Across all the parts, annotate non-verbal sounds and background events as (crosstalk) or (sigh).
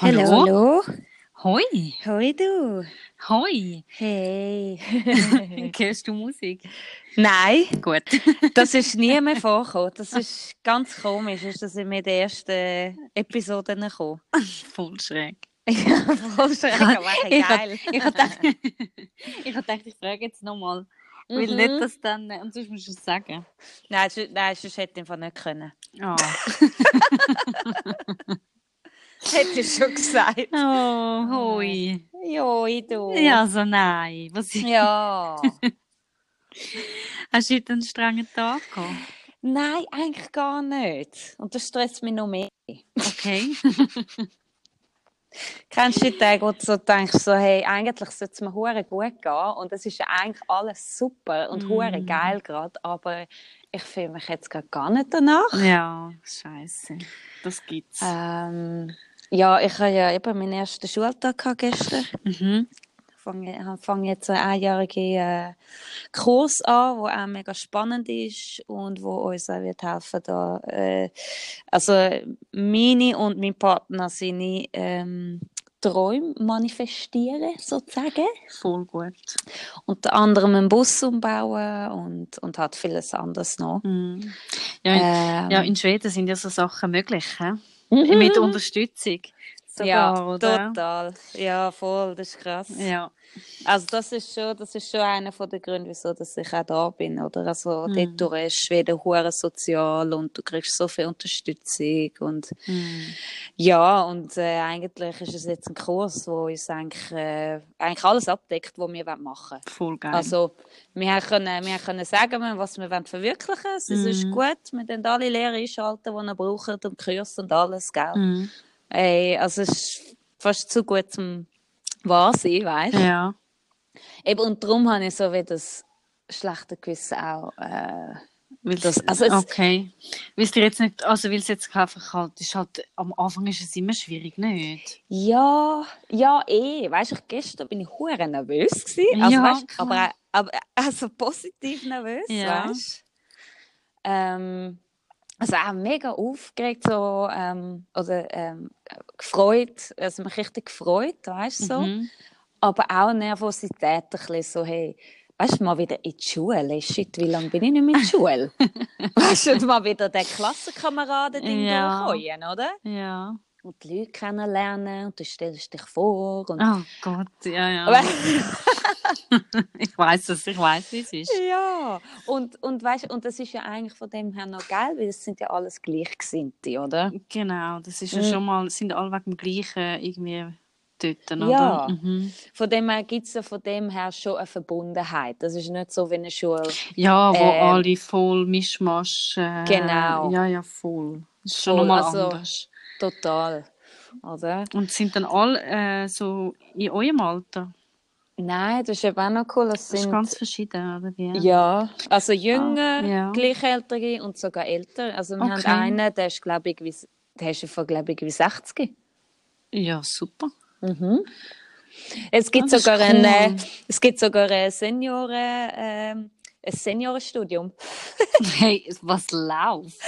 Hallo? Hallo. Hoi. Hoi du. Hoi. Hey. (laughs) Hörst du Musik? Nein, Gut. (laughs) das ist nie mehr (laughs) vorgekommen. Das ist ganz komisch, ist das in der ersten Episode gekommen. Voll schräg. ja, voll schräg, aber geil. Ich habe gedacht, ich, gedacht, ich frage jetzt nochmal. Weil Mhm. nicht, dass dann. Und sonst musst du es sagen. Nein, sonst- nein, sonst hätte ich einfach nicht können. Oh. Hätte schon gesagt. oh, hoi. Joi, du. Ja, also nein. Was Ja. (laughs) Hast du heute einen strengen Tag gehabt? Nein, eigentlich gar nicht. Und das stresst mich noch mehr. Okay. (laughs) Kennst du die Tage, wo du so denkst, so, hey, eigentlich sollte es mir hure gut gehen und es ist ja eigentlich alles super und hure Mm. geil gerade, aber ich fühle mich jetzt gerade gar nicht danach. Ja, scheiße. Das gibt's. Ähm, ja, ich habe ja eben meinen ersten Schultag gehabt gestern. Mhm. Ich fange, fange jetzt einen einjährigen äh, Kurs an, der auch mega spannend ist und wo uns auch wird helfen da, äh, also meine und mein Partner seine ähm, Träume manifestieren, sozusagen. Voll gut. Unter anderem einen Bus umbauen und, und hat vieles anderes noch. Mhm. Ja, in, Ähm, ja, in Schweden sind ja so Sachen möglich. He? Mhm. Mit Unterstützung. Sogar, ja, oder? total. Ja, voll, das ist krass. Ja. Also das ist schon, das ist schon einer von den Gründen, wieso dass ich auch da bin, oder? Also Mhm. dort ist Schweden hure sozial und du kriegst so viel Unterstützung und Mhm. ja, und äh, eigentlich ist es jetzt ein Kurs, wo uns eigentlich, äh, eigentlich alles abdeckt, was wir machen wollen. Voll geil. Also, wir haben können, wir haben können sagen, was wir wollen verwirklichen wollen. Es ist Mhm. gut, wir können alle Lehrer einschalten, die wir brauchen und Kurs und alles, gell? Ey, also es ist fast zu gut zum wahr sein, weißt du? Ja. Eben, und darum habe ich so wie das schlechte Gewissen auch. Äh, Das- also okay. Weil es jetzt nicht, also weil es jetzt einfach halt, ist halt, am Anfang ist es immer schwierig, nicht? ja, ja, eh. Weißt du, gestern bin ich hure nervös gewesen. Also, Ja, weißt, aber, aber also positiv nervös, Ja. weißt du? Ähm, also auch mega aufgeregt so, ähm, oder ähm, gefreut, also mich richtig gefreut, weißt du, so. Mhm. Aber auch Nervosität ein bisschen so, hey, weißt du, mal wieder in die Schule. Shit, wie lange bin ich nicht mehr in der Schule? (laughs) weißt du, mal wieder den Klassenkameraden-Ding Ja. durchkommen, oder? Ja. Und die Leute kennenlernen und du stellst dich vor. Und Oh Gott, ja, ja. (laughs) Ich weiß es, ich weiß, wie es ist. ja, und, und, weißt, und das ist ja eigentlich von dem her noch geil, weil es sind ja alles Gleichgesinnte, oder? Genau, das ist ja Mhm. schon mal, sind alle wegen dem Gleichen irgendwie dort, oder? Ja. Mhm. Von dem her gibt es ja von dem her schon eine Verbundenheit. Das ist nicht so wie eine Schule. Ja, wo Ähm, alle voll Mischmasch. Äh, Genau. Ja, ja, voll. Das ist schon nochmal also- anders. Total. Oder? Und sind dann alle äh, so in eurem Alter? Nein, das ist eben auch noch cool. Das Das ist sind, ganz verschieden, oder wie? ja, also jünger, Ah, ja. gleichaltrige und sogar älter. Also wir Okay. haben einen, der ist, glaube ich, wie, der ist von, glaube ich, wie 60. Ja, super. Mhm. Es gibt ist sogar cool. es gibt sogar ein Senioren, ähm, ein Seniorenstudium. (laughs) Hey, was läuft?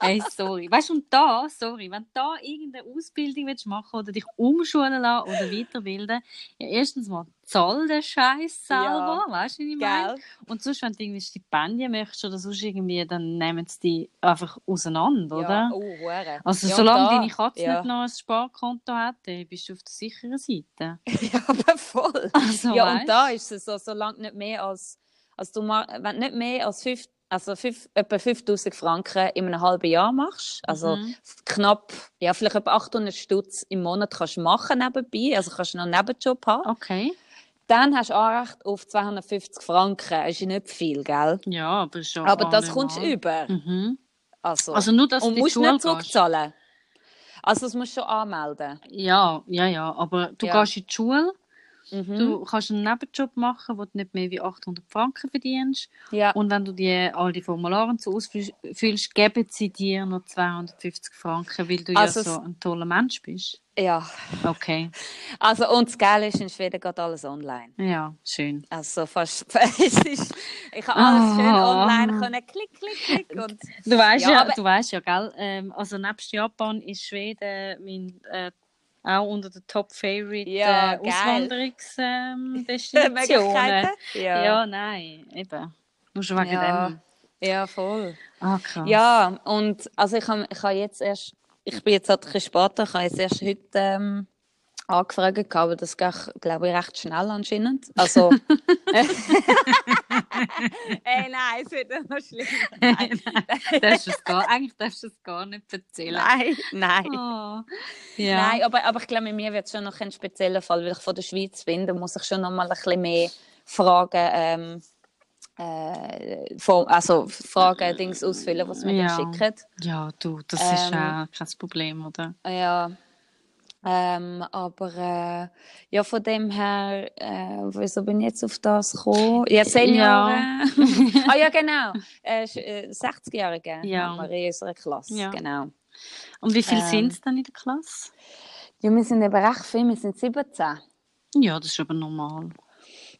Hey, sorry. Weißt du, und da, sorry, wenn du da irgendeine Ausbildung willst machen oder dich umschulen lassen oder weiterbilden, ja, erstens mal zahl den Scheiß selber, weißt du, wie ich meine? Und sonst, wenn du irgendwie Stipendien möchtest oder sonst irgendwie, dann nehmen sie die einfach auseinander, oder? Ja, oh, hure. Also, Ja, solange da- deine Katze ja. nicht noch ein Sparkonto hat, bist du auf der sicheren Seite. (laughs) Ja, aber voll. Also, ja, weißt? und da ist es so, solange nicht mehr als, also du wenn du nicht mehr als fünf, also fünf, etwa 5000 Franken in einem halben Jahr machst, also Mhm. knapp, ja, vielleicht etwa 800 Stutz im Monat kannst du machen nebenbei, also kannst du noch einen Nebenjob haben, Okay. dann hast du Anrecht auf 250 Franken, das ist nicht viel, gell? Ja, aber schon. Aber das allemal. kommst du über. Mhm. Also, Also nur, dass und du musst Schule nicht gehst. zurückzahlen. Also das musst du schon anmelden. Ja, ja, ja. Aber du Ja. gehst in die Schule, Mhm. du kannst einen Nebenjob machen, wo du nicht mehr wie 800 Franken verdienst. ja. Und wenn du die, all die Formulare so ausfüllst, geben sie dir noch 250 Franken, weil du Also ja so ein toller Mensch bist. ja. Okay, Also und das Geile ist, in Schweden geht alles online. ja, schön. Also fast, (laughs) es ist, ich habe alles schön Ah. online können, klick, klick, klick und Du weißt Ja, ja, aber- du weißt ja, gell? Ähm, also nebst Japan ist Schweden mein äh, auch unter den Top Favorite Ja, äh. Auswanderungsdestinationen. (laughs) Ja. Ja. nein, eben. Nur schon wegen Ja. dem. ja, voll. Ah, krass. Ja, und also ich habe ich hab jetzt erst, ich bin jetzt halt ein bisschen später, ich habe jetzt erst heute ähm, angefragt, gehabt, aber das geht, glaube ich, recht schnell anscheinend. Also... (laughs) Ey, nein, es wird noch schlimmer. nein, darfst du es gar, eigentlich darfst du es gar nicht erzählen. Nein, nein. Oh. Ja. Nein, aber, aber ich glaube, mit mir wird es schon noch ein spezieller Fall, weil ich von der Schweiz bin. Da muss ich schon noch mal ein bisschen mehr Fragen, ähm, äh, vor- also Fragen, Dings ausfüllen, was sie mir Ja. dann schicken. ja, du, das ist Ähm, auch kein Problem, oder? Ja. Ähm, aber äh, ja, von dem her, äh, wieso bin ich jetzt auf das gekommen? Ja, Senioren. (laughs) ah ja, genau. Äh, sch- äh, 60-Jährige Ja. haben wir in unserer Klasse. Ja. Genau. Und wie viele ähm, sind es dann in der Klasse? Ja, wir sind eben recht viel, wir sind 17. Ja, das ist aber normal.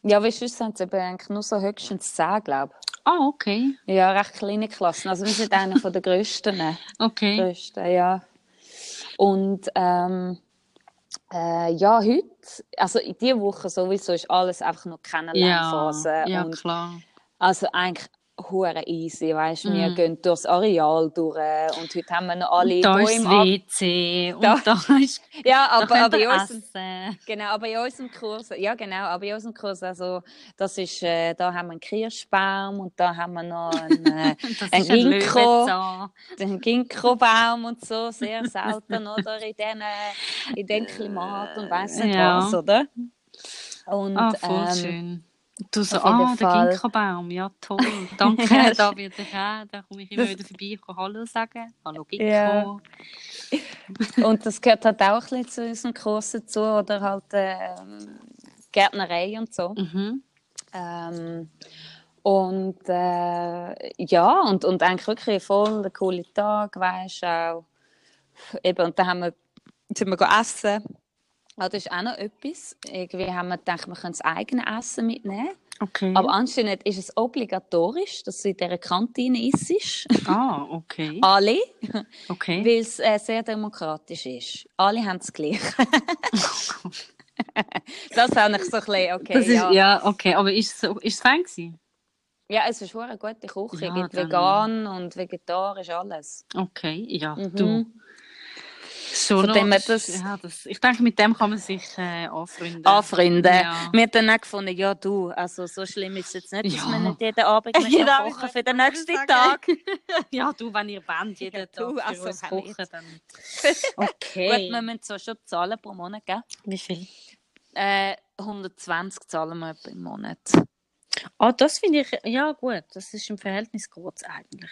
Ja, du, sonst sind es eben eigentlich nur so höchstens 10, glaube Ah, okay. ich. Ja, recht kleine Klassen. Also wir sind einer von der (laughs) grössten. Okay. grössten, ja. Und ähm, äh, ja, heute, also in dieser Woche sowieso ist alles einfach nur Ja, Kennenlernphase. ja und klar. also eigentlich hure easy, weißt du, wir gehen durchs Areal durch und heute haben wir noch alle da ist das WC (laughs) und Da- da, ist Ja, aber, aber, in unserem, essen. genau, aber in unserem Kurs, ja genau, aber in unserem Kurs, also das ist, äh, da haben wir einen Kirschbaum und da haben wir noch einen, (laughs) äh, Das Ein ist ein Ginkgo. Den Ginkgo-Baum und so, sehr selten, oder, in diesen, in dem Klimat und weiss nicht Ja. was, oder? Und, Ah, voll ähm, schön. Du so, ah, der Fall. Ginkgo-Baum, ja toll. (laughs) Danke, Ja, da wird ich auch. Da komme ich immer wieder vorbei kann Hallo sagen. Hallo Ginkgo. Ja. (laughs) Und das gehört halt auch ein bisschen zu unseren Kurs dazu, oder halt ähm, Gärtnerei und so. Mhm. Ähm, und äh, ja, und, und eigentlich wirklich voll ein cooler Tag, weißt du, auch. Eben, und dann haben wir, sind wir gegangen essen. Ah, das ist auch noch etwas. Irgendwie haben wir gedacht, wir können das eigene Essen mitnehmen. Okay. Aber anscheinend ist es obligatorisch, dass du in dieser Kantine isst. ah, (laughs) okay. Alle. Okay. Weil es äh, sehr demokratisch ist. Alle haben es gleich. (laughs) das habe ich so ein bisschen, okay, ist, ja. ja. okay. Aber ist es, ist es fein gewesen? Ja, es ist eine gute Küche. Ja, es gibt dann- vegan und vegetarisch, alles. Okay, ja, Mhm. du. Schon Von noch, dem her, das, das- ja, das, ich denke, mit dem kann man sich äh, anfreunden. Anfreunden. Ja. Wir haben dann auch gefunden, ja du, also so schlimm ist es jetzt nicht, dass Ja. wir nicht jeden Abend mehr Jeden kann Abend kochen für den nächsten sagen. Tag. (laughs) ja, du, wenn ihr wollt, jeden Ja, Tag du, für also uns kochen, nicht. dann... (laughs) Gut, Okay. wir müssen zwar schon zahlen pro Monat, gell? Wie viel? Äh, 120 zahlen wir etwa im Monat. Ah, das finde ich, ja gut, das ist im Verhältnis kurz eigentlich.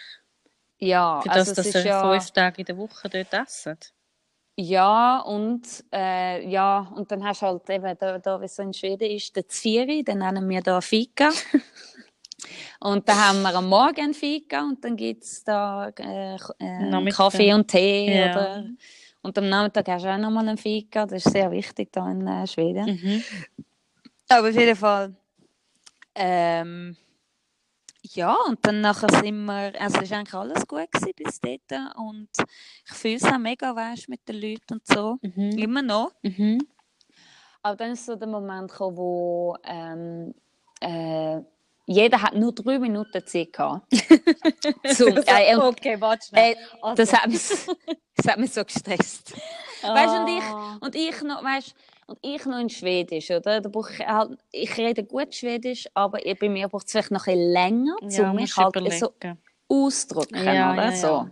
Ja, Für das, also dass ist ihr ja... fünf Tage in der Woche dort essen. Ja, und, äh, ja, und dann hast du halt eben, da, da wie es so in Schweden ist, der Zvieri, den nennen wir da Fika. (laughs) und dann haben wir am Morgen Fika und dann gibt es da äh, äh. Kaffee und Tee. Ja. Oder, und am Nachmittag hast du auch nochmal ein Fika, das ist sehr wichtig da in äh, Schweden. Mhm. Aber auf jeden Fall. Ähm, ja, und dann nachher sind wir, also es war eigentlich alles gut gewesen bis dort und ich fühle es auch mega, weißt, mit den Leuten und so. Mhm. Immer noch. Mhm. Aber dann ist so der Moment gekommen, wo ähm, äh, jeder hat nur drei Minuten Zeit gehabt. (laughs) zum, äh, und, okay, warte schnell. äh, das, hat mich, das hat mich so gestresst. (laughs) Weißt du, und ich, Ah. und ich noch, weißt, und ich noch in Schwedisch, oder? Da brauche ich, halt, ich rede gut Schwedisch, aber ich- bei mir braucht es vielleicht noch ein bisschen länger, ja, um mich halt überlegen. so auszudrücken, Ja, oder? ja, so. ja.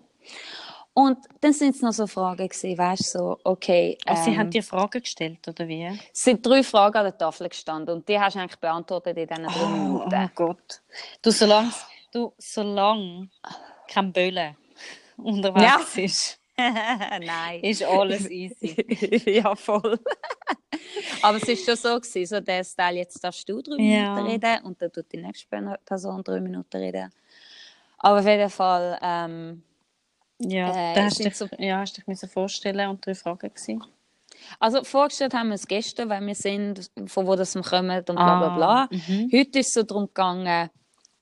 Und dann sind es noch so Fragen gewesen, weißt du, so, okay. Also, sie ähm, haben dir Fragen gestellt, oder wie? es sind drei Fragen an der Tafel gestanden und die hast du eigentlich beantwortet in diesen drei Oh, Minuten. oh Gott. Du, solange, du, solange kein Böllen (laughs) unterwegs ist, (laughs) Nein. ist alles (laughs) easy. ja, voll. (laughs) Aber es war schon so, gewesen, so der Style, jetzt darfst du drei Ja. Minuten reden und dann tut die nächste Person drei Minuten reden. Aber auf jeden Fall, ähm, Ja, Äh, da hast dich, so- ja, hast dich müssen vorstellen und drei Fragen gewesen. also vorgestellt haben wir es gestern, weil wir sind, von wo das wir kommen und bla bla bla. Ah, mhm. Heute ist es so darum gegangen,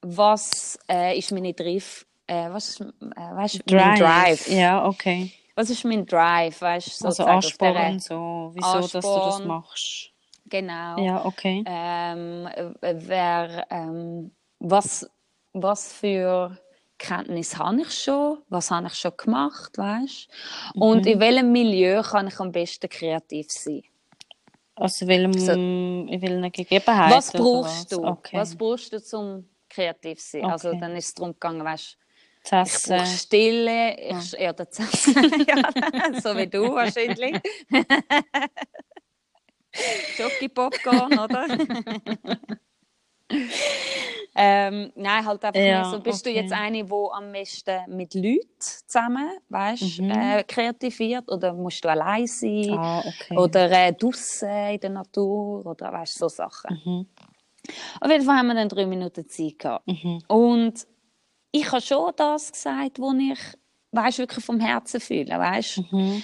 was äh, ist meine Drive, äh, was ist, äh, weißt, mein Drive. Ja, okay. was ist mein Drive, weißt du? Also aus Ansporn, so, wieso dass du das Ansporn. machst. Genau. Ja, okay. Ähm, äh, wer, ähm, was, was für Kenntnis habe ich schon? Was habe ich schon gemacht, weißt? Und Mhm. in welchem Milieu kann ich am besten kreativ sein? Also in welchem, So- in welchen Gegebenheiten? Was brauchst du? Okay. Was brauchst du zum kreativ sein? Also Okay. dann ist es darum gegangen, weißt, Das ich Essen. brauche Stille, ich ja. das (laughs) Essen. ja, so wie du wahrscheinlich. (laughs) Jockey Popcorn, oder? (laughs) ähm, nein, halt einfach Ja, mehr so. Bist du okay. jetzt eine, die am besten mit Leuten zusammen, weißt, Mhm. äh, kreativiert oder musst du allein sein? Ah, okay. Oder äh, draussen in der Natur oder weißt, so Sachen. Mhm. Auf jeden Fall haben wir dann drei Minuten Zeit gehabt. Mhm. Und ich habe schon das gesagt, was ich weißt, wirklich vom Herzen fühle. Weißt? Mhm.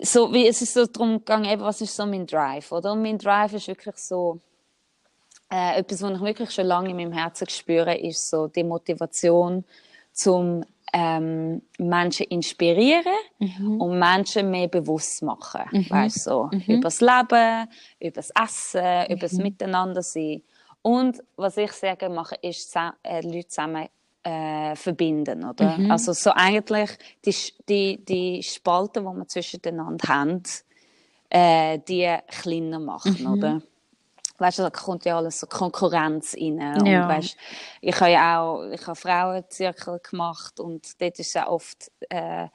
So, wie, es ist so darum gegangen, eben, was ist so mein Drive? Oder? Und mein Drive ist wirklich so, äh, etwas, was ich wirklich schon lange in meinem Herzen spüre, ist so die Motivation, zum ähm, Menschen inspirieren und Menschen mehr bewusst machen. Weißt, so, Über das Leben, über das Essen, über das Miteinander sein. Und was ich sehr gerne mache, ist äh, Leute zusammen äh, verbinden. Oder? Also so eigentlich die, die, die Spalten, die wir zwischeneinander haben, äh, die kleiner machen. Oder? Weißt du, da kommt ja alles so Konkurrenz rein. Und Ja. weißt, ich habe ja auch ich habe Frauenzirkel gemacht und dort ist ja oft äh,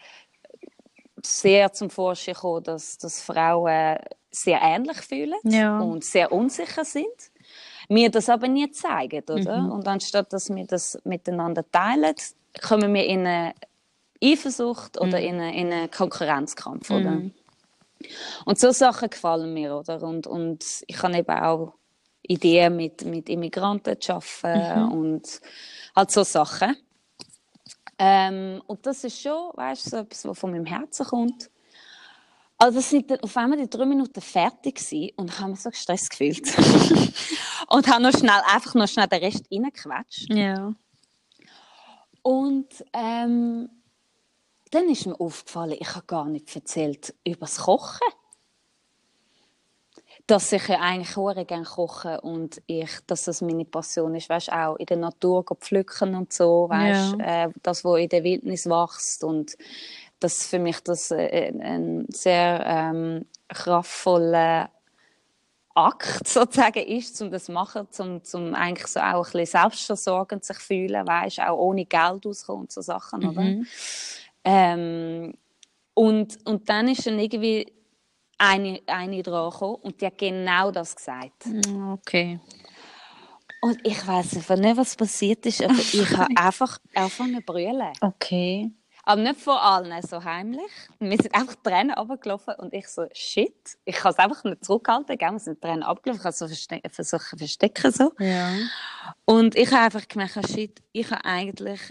sehr zum Vorschein gekommen, dass, dass Frauen sehr ähnlich fühlen Ja. und sehr unsicher sind. Mir das aber nie zeigen, oder? Und anstatt dass wir das miteinander teilen, kommen wir in eine Eifersucht oder in, eine, in einen Konkurrenzkampf, oder? Und so Sachen gefallen mir, oder? Und, und ich habe eben auch Ideen mit, mit Immigranten zu arbeiten und halt so Sachen. Ähm, und das ist schon, weißt du, so etwas, was von meinem Herzen kommt. Also sind auf einmal die drei Minuten fertig gewesen und ich habe mich so gestresst gefühlt. (laughs) und habe noch schnell, einfach noch schnell den Rest reingequetscht. Ja. Und ähm, dann ist mir aufgefallen, ich habe gar nicht erzählt über das Kochen. Dass ich ja eigentlich auch gerne koche und ich, dass das meine Passion ist, weißt, auch in der Natur pflücken und so, weißt, äh, das, was in der Wildnis wächst und dass für mich das äh, ein, ein sehr ähm, kraftvoller Akt sozusagen ist, um das zu machen, um, um eigentlich so auch ein bisschen selbstversorgend sich fühlen, weißt, auch ohne Geld auskommen und so Sachen, oder? Ähm, und, und dann ist dann irgendwie eine, eine dran gekommen und die hat genau das gesagt. Okay. Und ich weiß einfach nicht, was passiert ist, aber ich habe (laughs) einfach angefangen zu brüllen. Okay. Aber nicht vor allen, so heimlich. Wir sind einfach Tränen runtergelaufen und ich so, shit, ich kann es einfach nicht zurückhalten, gell? wir sind Tränen abgelaufen, ich habe so verste versucht zu verstecken. So. Ja. Und ich habe einfach gemerkt, ah, shit, ich habe eigentlich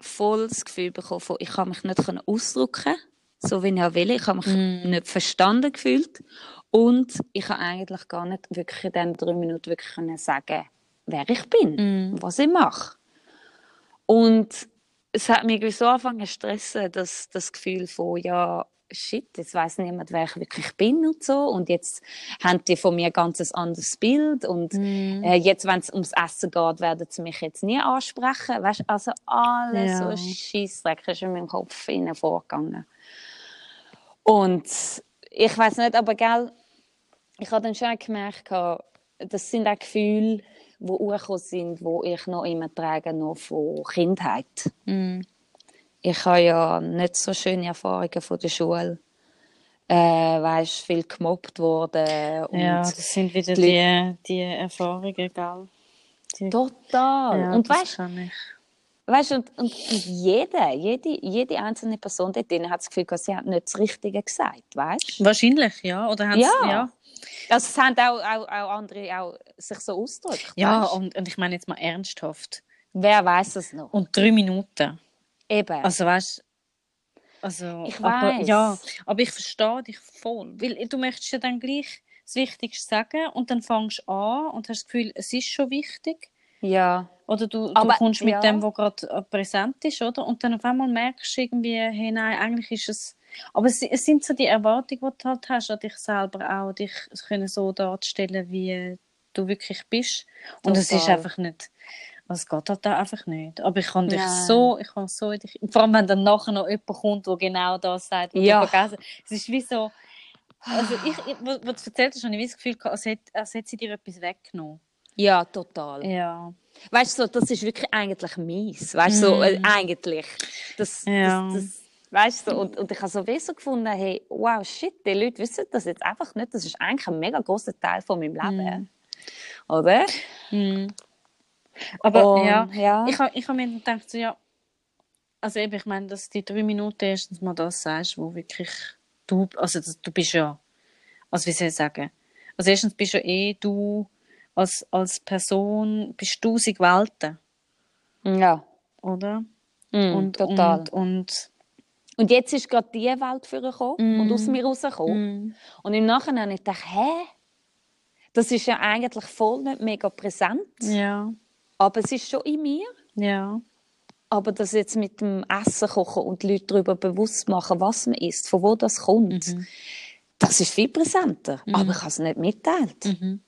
voll das Gefühl bekommen, von, ich kann mich nicht ausdrücken so wie ich will. Ich habe mich nicht verstanden gefühlt. Und ich habe eigentlich gar nicht wirklich in diesen drei Minuten wirklich können sagen, wer ich bin, was ich mache. Und es hat mich so angefangen zu stressen, dass das Gefühl von, ja, shit, jetzt weiß niemand, wer ich wirklich bin und so. Und jetzt haben die von mir ein ganz anderes Bild. Und äh, jetzt, wenn es ums Essen geht, werden sie mich jetzt nie ansprechen. Weißt, also alles Ja. so Scheissdreck ist in meinem Kopf innen vorgegangen. Und ich weiß nicht, aber gell, ich habe dann schon gemerkt, das sind auch Gefühle, die hochgekommen sind, die ich noch immer trage, noch von Kindheit. Mhm. Ich habe ja nicht so schöne Erfahrungen von der Schule. Äh, weißt, viel gemobbt worden. Und Ja, das sind wieder die die, die Erfahrungen, gell? Die, Total. ja, und weißt, kann weißt, und, und jede, jede, jede einzelne Person dort drin hat das Gefühl, sie hat nicht das Richtige gesagt. Weißt? Wahrscheinlich, ja. Oder haben Ja. ja. Also, es haben auch, auch, auch andere auch sich so ausgedrückt. Ja, weißt? und, und ich meine jetzt mal ernsthaft. Wer weiß es noch? Und drei Minuten. Eben. Also weißt also, Ich aber, weiss. ja, aber ich verstehe dich voll. Weil du möchtest ja dann gleich das Wichtigste sagen und dann fängst du an und hast das Gefühl, es ist schon wichtig. Ja. Oder du, du Aber, kommst mit ja. dem, was gerade äh, präsent ist, oder? Und dann auf einmal merkst du irgendwie, hey, nein, eigentlich ist es. Aber es, es sind so die Erwartungen, die du halt hast an dich selber auch, dich können so darzustellen, wie du wirklich bist. Und es ist einfach nicht. Es geht halt da einfach nicht. Aber ich kann dich Nein. so, ich kann so in dich, vor allem wenn dann nachher noch jemand kommt, der genau das sagt, was Ja. du vergessen Es ist wie so, also ich, ich was du erzählt hast, habe ich das Gefühl gehabt, als hätte, als hätte sie dir etwas weggenommen. Ja, total. Ja. Weißt du, so, das ist wirklich eigentlich mies. Weißt du, so, äh, eigentlich. Das, Mm. Ja. das, das, weißt du, so, und, und ich habe so wie so gefunden, hey, wow, shit, die Leute wissen das jetzt einfach nicht. Das ist eigentlich ein mega großer Teil von meinem Leben. Oder? Aber Und, ja, ja. ich habe ich hab mir gedacht, so, ja, also eben, ich meine, dass die drei Minuten erstens mal das sagst, wo wirklich du, also du bist ja, also wie soll ich sagen, also erstens bist ja eh du als, als Person, bist tausend Welten, Ja. oder? Mm, und, total. Und, und Und jetzt ist gerade die Welt vorgekommen und aus mir rausgekommen. mm, Und im Nachhinein ich gedacht, hä? Das ist ja eigentlich voll nicht mega präsent. ja, Aber es ist schon in mir. ja, Aber das jetzt mit dem Essen kochen und die Leute darüber bewusst machen, was man isst, von wo das kommt, Mhm. das ist viel präsenter. Aber ich habe es nicht mitteilt. Mhm.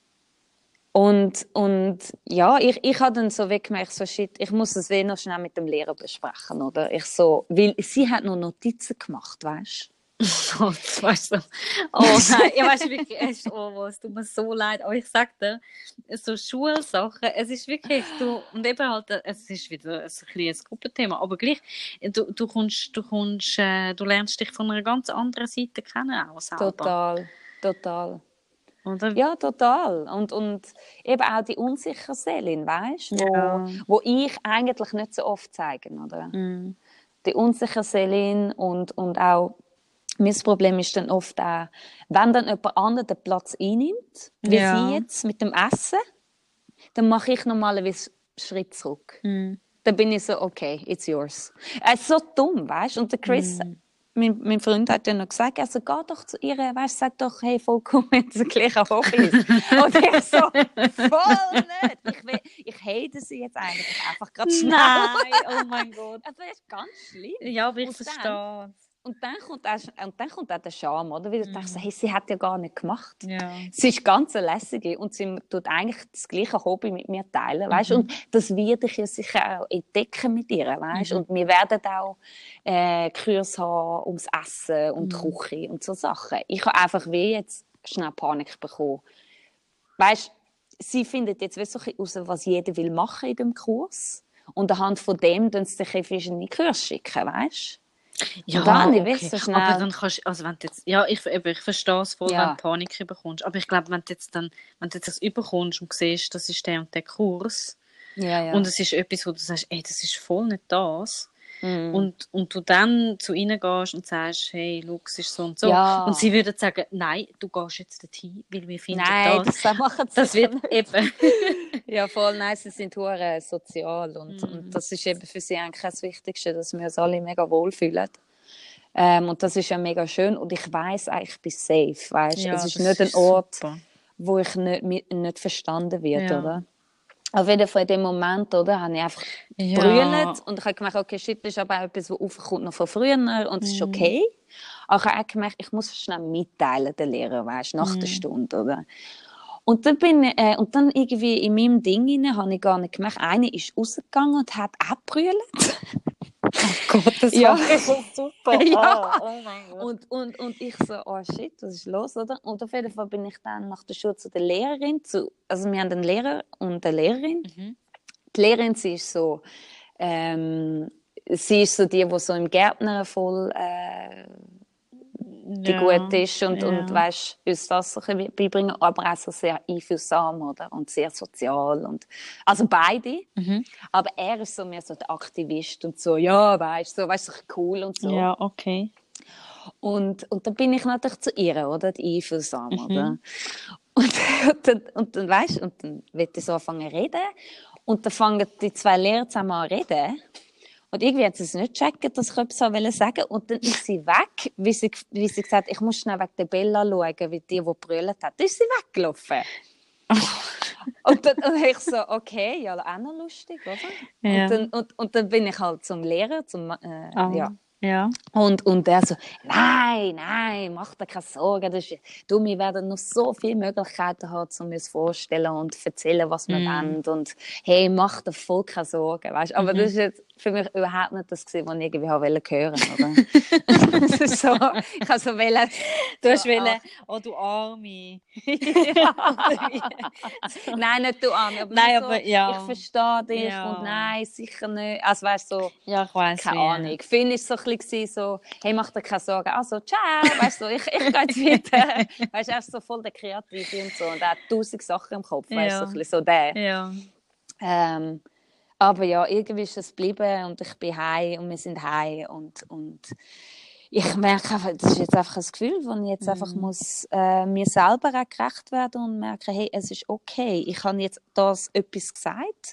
Und, und ja, ich, ich habe dann so weggemerkt, so shit, ich muss es eh noch schnell mit dem Lehrer besprechen, oder? Ich so, weil sie hat noch Notizen gemacht, weißt (laughs) Oh, (laughs) das weißt du. Oh nein, ich weiß wirklich, es, oh, es tut mir so leid. Aber ich sag dir, so Schulsachen, es ist wirklich, du, und eben halt, es ist wieder ein kleines Gruppenthema, aber gleich, du, du kommst, du kommst, äh, du lernst dich von einer ganz anderen Seite kennen, auch selber. Total, total. Oder? Ja, total. Und, und eben auch die unsichere Selin, weißt du, wo, Ja. wo ich eigentlich nicht so oft zeige, oder? Mm. die unsichere Selin und, und auch mein Problem ist dann oft auch, wenn dann jemand anderes den Platz einnimmt, wie Ja. sie jetzt mit dem Essen, dann mache ich normalerweise einen Schritt zurück. Mm. Dann bin ich so, okay, it's yours. Es ist so dumm, weißt du? Und der Chris, mein, mein Freund hat dann noch gesagt, also geh doch zu ihr, weißt sag doch, hey, vollkommen, (laughs) es gleich ein Hobby ist. Und ich so, voll nicht. Ich, will, ich hate sie jetzt eigentlich einfach gerade schnell. Nein, oh mein Gott. Also, das ist ganz schlimm. Ja, aber ich verstehe Und dann kommt auch, und dann kommt auch der Charme, oder? Weil du denkst, hey, sie hat ja gar nicht gemacht. Ja. Sie ist ganz eine lässige und sie tut eigentlich das gleiche Hobby mit mir teilen, weißt? Mhm. Und das werde ich ja sicher auch entdecken mit ihr, weißt? Und wir werden auch äh, Kurs haben ums Essen und Mhm. Küche und so Sachen. Ich habe einfach wie jetzt schnell Panik bekommen. Weißt? Sie findet jetzt wie so ein bisschen raus, was jeder will machen in dem Kurs. Und anhand von dem dann sie sich in verschiedene Kurse schicken, weißt? Ja, Und dann, ich okay. weiss so Aber dann kannst also wenn jetzt, ja, ich, eben, ich verstehe es voll, Ja. wenn du Panik bekommst. Aber ich glaube, wenn du jetzt dann, wenn du jetzt das überkommst und siehst, das ist der und der Kurs, Ja, ja. und es ist etwas, wo du sagst, ey, das ist voll nicht das. Mhm. Und, und du dann zu ihnen gehst und sagst, hey, schau, es ist so und so. Und sie würden sagen, nein, du gehst jetzt dorthin, weil wir finden Nein, das. das machen sie Das wird nicht. eben. (laughs) Ja, voll nice. Sie sind hure sozial und, Mhm. und das ist eben für sie eigentlich das Wichtigste, dass wir uns alle mega wohlfühlen. Ähm, und das ist ja mega schön und ich weiß eigentlich, ich bin safe, weißt? Ja, es ist nicht ein ist Ort, super. wo ich nicht, nicht verstanden wird, Ja. oder? Auf jeden Fall in dem Moment, oder, habe ich einfach Ja. brüllt und ich habe gemerkt, okay, shit, das ist aber auch etwas, was aufkommt noch von früher und es ist Mhm. okay. Aber ich habe auch gemerkt, ich muss schnell mitteilen, den Lehrer, weißt, nach Mhm. der Stunde, oder? Und dann bin ich, äh, und dann irgendwie in meinem Ding rein, habe ich gar nicht gemerkt, eine ist rausgegangen und hat auch gebrüllt. Gott, das Ja. so super. (laughs) Ja. Oh, oh Gott. Und, und, und ich so, oh shit, was ist los, oder? Und auf jeden Fall bin ich dann nach der Schule zu der Lehrerin, zu, also wir haben einen Lehrer und eine Lehrerin. Mhm. Die Lehrerin, sie ist so, ähm, sie ist so die, die so im Gärtner voll äh, die Ja. gut ist und, ja. und weißt, uns das beibringen, aber auch so sehr einfühlsam oder? und sehr sozial. Und, also beide. Mhm. Aber er ist so mehr so der Aktivist und so, ja, weißt du, so, weißt, so cool und so. Ja, okay. Und, und dann bin ich natürlich zu ihr, oder? Die einfühlsam, Mhm. oder? Und, (laughs) und, dann, und dann, weißt und dann wird ich so anfangen zu reden. Und dann fangen die zwei Lehrer zusammen an zu reden. Und irgendwie hat sie es nicht gecheckt, dass ich etwas sagen wollte. Und dann ist sie weg, wie sie, wie sie gesagt hat, ich muss schnell wegen der Bella schauen, wie die, die brüllt hat. Dann ist sie weggelaufen. (laughs) Und dann und ich so, okay, ja, auch noch lustig, oder? Ja. Und, dann, und, und dann bin ich halt zum Lehrer, zum, äh, Ah, ja. Ja. Und, und der so, nein, nein, mach dir keine Sorgen. Das ist, du, wir werden noch so viele Möglichkeiten haben, um uns vorstellen und erzählen, was wir Mm. wollen. Und hey, mach dir voll keine Sorgen. Weißt? Aber das ist jetzt für mich überhaupt nicht das, gewesen, was ich irgendwie hören (laughs) (laughs) ist so, ich habe so wollen, Du hast so, wollen, oh du Arme. (laughs) nein, nicht du an, aber, Nein, so, aber ja. ich verstehe dich Ja. und nein, sicher nicht. Also weißt du, so, Ja, ich weiss. keine. Ahnung. Finn war so ein bisschen so, hey, mach dir keine Sorgen. Also, ciao, weißt du, ich, ich gehe jetzt weiter. (laughs) weißt du, er ist so voll der Kreative und so. Und er hat tausend Sachen im Kopf, weißt du, Ja. so so der. Ja. Ähm, aber ja, irgendwie ist es geblieben und ich bin heim und wir sind heim und, und ich merke einfach, das ist jetzt einfach ein Gefühl, wo ich jetzt einfach muss, äh, mir selber auch gerecht werden und merke, hey, es ist okay. Ich habe jetzt das etwas gesagt,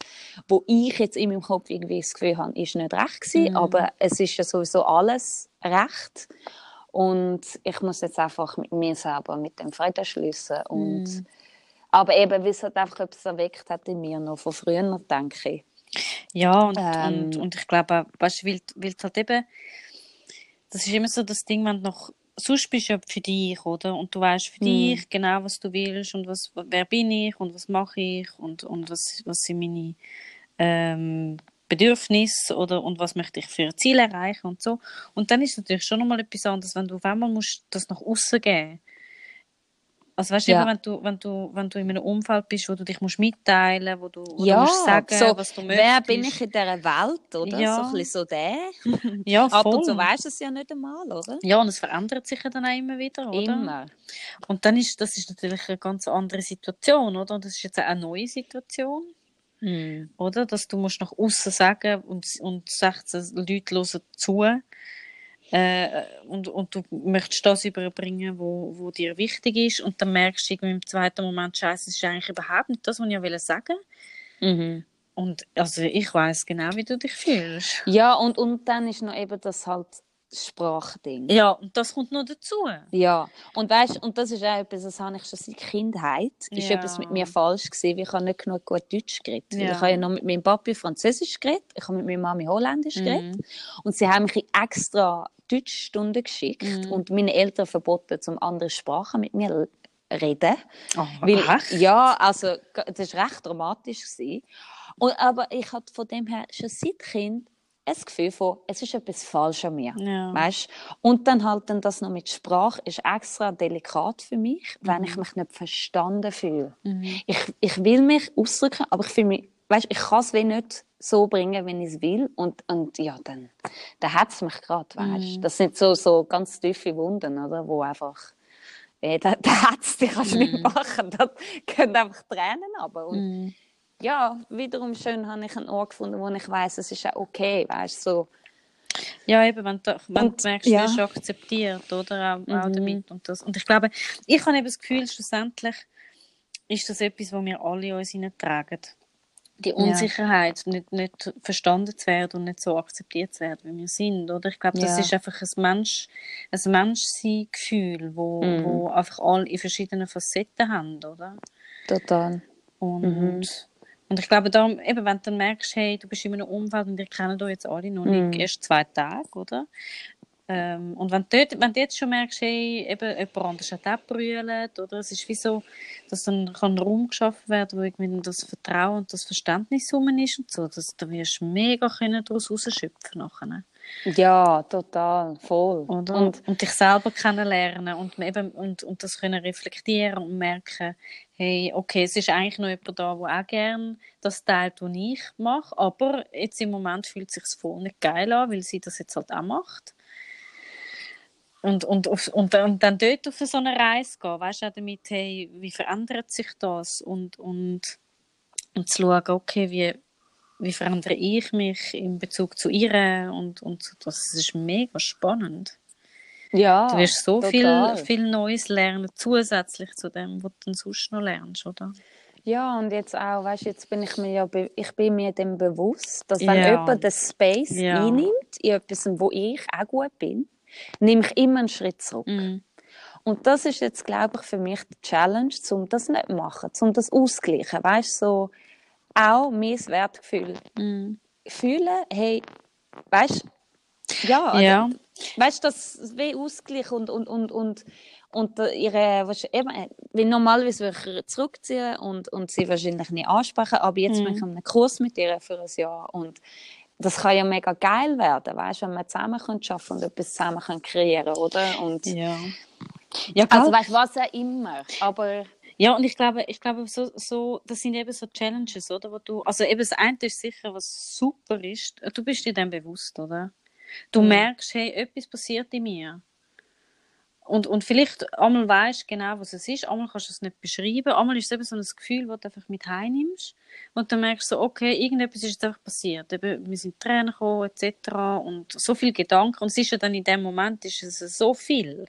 wo ich jetzt in meinem Kopf irgendwie das Gefühl habe, ist nicht recht gewesen, Mhm. aber es ist ja sowieso alles recht. Und ich muss jetzt einfach mit mir selber mit dem Frieden schließen. Und, Mhm. Aber eben, weil es halt einfach etwas erweckt hat in mir noch von früher, denke ich. Ja, und, Ähm. und, und ich glaube, weißt weil es halt eben, das ist immer so das Ding, wenn du noch, sonst bist du ja für dich, oder? Und du weißt für Mhm. dich genau, was du willst und was, wer bin ich und was mache ich und, und was, was sind meine ähm, Bedürfnisse oder und was möchte ich für Ziele erreichen und so. Und dann ist es natürlich schon nochmal etwas anderes, wenn du auf einmal musst das nach außen geben also weißt du, Ja. immer, wenn du, wenn du, wenn du in einem Umfeld bist, wo du dich musst mitteilen, wo du, wo Ja, du musst sagen, so, was du möchtest. Wer bin ich in dieser Welt, oder? Ja. So ein bisschen so der. (laughs) Ja, Ab voll. und zu weisst du es ja nicht einmal, oder? Ja, und es verändert sich ja dann auch immer wieder, oder? Immer. Und dann ist das ist natürlich eine ganz andere Situation, oder? Und das ist jetzt auch eine neue Situation, Mhm. oder? Dass du musst nach außen sagen und, und 16 Leute hören zu. Äh, und, und du möchtest das überbringen, wo, wo dir wichtig ist. Und dann merkst du irgendwie im zweiten Moment, Scheiße, es ist eigentlich überhaupt nicht das, was ich ja sagen. Mhm. Und also ich weiß genau, wie du dich fühlst. Ja, und, und dann ist noch eben das halt Sprachding. Ja, und das kommt noch dazu. Ja, und weißt, und das ist auch etwas, das habe ich schon seit Kindheit. Ist Ja. etwas mit mir falsch gewesen, weil ich habe nicht genug gut Deutsch geredet. Ja. Ich habe ja noch mit meinem Papi Französisch geredet, ich habe mit meiner Mami Holländisch geredet. Mhm. Und sie haben mich in extra Deutschstunden geschickt Mhm. und meine Eltern verboten, zum andere Sprachen mit mir reden. Oh, Weil, echt? ja, also das war recht dramatisch. Gewesen. Und, aber ich hatte von dem her schon seit Kind ein Gefühl von, es ist etwas falsch an mir. Ja. Weißt? Und dann halt dann das noch mit Sprache ist extra delikat für mich, wenn ich mich nicht verstanden fühle. Mhm. Ich, ich will mich ausdrücken, aber ich fühle mich, weißt, ich kann es wie nicht so bringen, wenn ich es will. Und, und ja, dann, dann hat es mich gerade, weißt. Mhm. Das sind so, so ganz tiefe Wunden, oder, wo einfach äh, da, (laughs) da hat es dich kannst du nicht machen. Da gehen einfach Tränen runter. Ja, wiederum schön habe ich einen Ort gefunden, wo ich weiß, es ist auch okay, weißt so. Ja, eben, wenn du, wenn Und, du merkst, ja. du wirst akzeptiert, oder? Auch, auch Mhm. damit und das. Und ich glaube, ich habe eben das Gefühl, schlussendlich ist das etwas, was wir alle in uns hineintragen. Die Unsicherheit, nicht, nicht verstanden zu werden und nicht so akzeptiert zu werden, wie wir sind, oder? Ich glaube, das Ja. ist einfach ein Mensch, ein Menschsein-Gefühl, wo, Mhm. wo einfach alle in verschiedenen Facetten haben, oder? Total. Und, Mhm. Und ich glaube, darum, eben, wenn du dann merkst, hey, du bist in einem Umfeld und ihr kennt euch jetzt alle noch nicht erst zwei Tage, oder? Ähm, und wenn du, dort, wenn du jetzt schon merkst, hey, eben, jemand anders hat auch brüllt, oder? Es ist wie so, dass dann kann ein Raum geschaffen werden, wo irgendwie das Vertrauen und das Verständnis rum ist und so. Das, da wirst du mega können daraus rausschöpfen nachher. Ja, total, voll. Oder? Und Und, dich selber kennenlernen und, eben, und, und das können reflektieren und merken, hey, okay, es ist eigentlich noch jemand da, der auch gerne das teilt, was ich mache, aber jetzt im Moment fühlt es sich voll nicht geil an, weil sie das jetzt halt auch macht. Und, und, auf, und, dann- und dann dort auf so eine Reise gehen, weißt du, auch damit, hey, wie verändert sich das? Und, und, und zu schauen, okay, wie, wie verändere ich mich in Bezug zu ihr? Und, und so, das ist mega spannend. ja, Du wirst so viel, total. viel Neues lernen, zusätzlich zu dem, was du sonst noch lernst, oder? Ja, und jetzt auch, weißt, jetzt bin ich mir ja, ich bin mir dem bewusst, dass wenn Ja. jemand den Space Ja. einnimmt, in etwas, wo ich auch gut bin, nehme ich immer einen Schritt zurück. Mhm. Und das ist jetzt, glaube ich, für mich die Challenge, um das nicht zu machen, um das auszugleichen. Weißt so auch mein Wertgefühl Mhm. fühlen, hey, weißt du, ja, also, Ja. weißt du, das wie Ausgleich und, und, und, und, und ihre, du, eben, weil normalerweise würde ich zurückziehen und, und sie wahrscheinlich nicht ansprechen, aber jetzt Mhm. bin ich in einem Kurs mit ihr für ein Jahr und das kann ja mega geil werden, weißt, wenn wir zusammen können und etwas zusammen können kreieren oder? Und, Ja. Ja, Also weißt, was auch immer, aber Ja, und ich glaube, ich glaube so, so, das sind eben so Challenges, oder? Wo du, also eben das eine ist sicher, was super ist, du bist dir dann bewusst, oder? Du Mhm. merkst, hey, etwas passiert in mir. Und, und vielleicht einmal weißt genau, was es ist, einmal kannst du es nicht beschreiben, einmal ist es eben so ein Gefühl, das du einfach mit heimnimmst und dann merkst du so, okay, irgendetwas ist jetzt einfach passiert. Eben, wir sind Tränen gekommen, etc. und so viele Gedanken und es ist ja dann in dem Moment ist es so viel.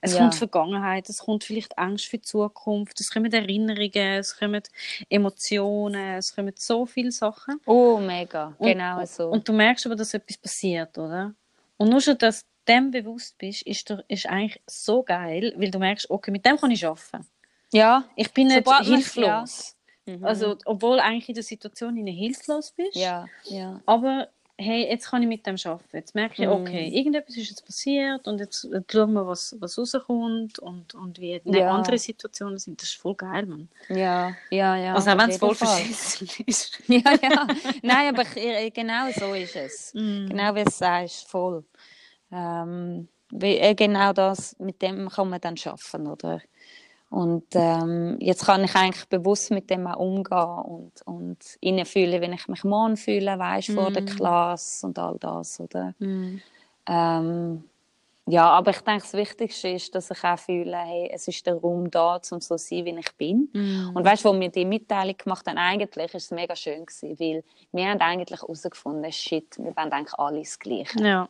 Es Ja. kommt Vergangenheit, es kommt vielleicht Angst für die Zukunft, es kommen Erinnerungen, es kommen Emotionen, es kommen so viele Sachen. oh, mega, Und- genau so. Und du merkst aber, dass etwas passiert, oder? Und nur schon, dass du dem bewusst bist, ist, doch- ist eigentlich so geil, weil du merkst, okay, mit dem kann ich arbeiten. ja, Ich bin nicht Sobald man- hilflos. Mhm. Also, obwohl eigentlich in der Situation in hilflos bist. ja, ja. Aber hey, jetzt kann ich mit dem arbeiten. Jetzt merke ich, Mhm. okay, irgendetwas ist jetzt passiert und jetzt, jetzt schauen wir, was, was rauskommt und, und wie Ja. andere Situationen sind. Das ist voll geil, Mann. Ja, ja, ja. also auch wenn es voll verschissen (laughs) ist. (laughs) Ja, ja. Nein, aber ich, genau so ist es. Mm. Genau wie du sagst, voll. Ähm, wie, äh, genau das, mit dem kann man dann schaffen, oder? Und ähm, jetzt kann ich eigentlich bewusst mit dem auch umgehen und, und fühlen, wenn ich mich morgen fühle, weißt vor der Mm. Klasse und all das, oder? Mm. Ähm, ja, aber ich denke, das Wichtigste ist, dass ich auch fühle, hey, es ist der Raum da, um so zu sein, wie ich bin. Mm. Und weißt du, wo wir die Mitteilung gemacht haben, eigentlich ist es mega schön gewesen, weil wir haben eigentlich herausgefunden, shit, wir wollen eigentlich alles Gleiche. Ja.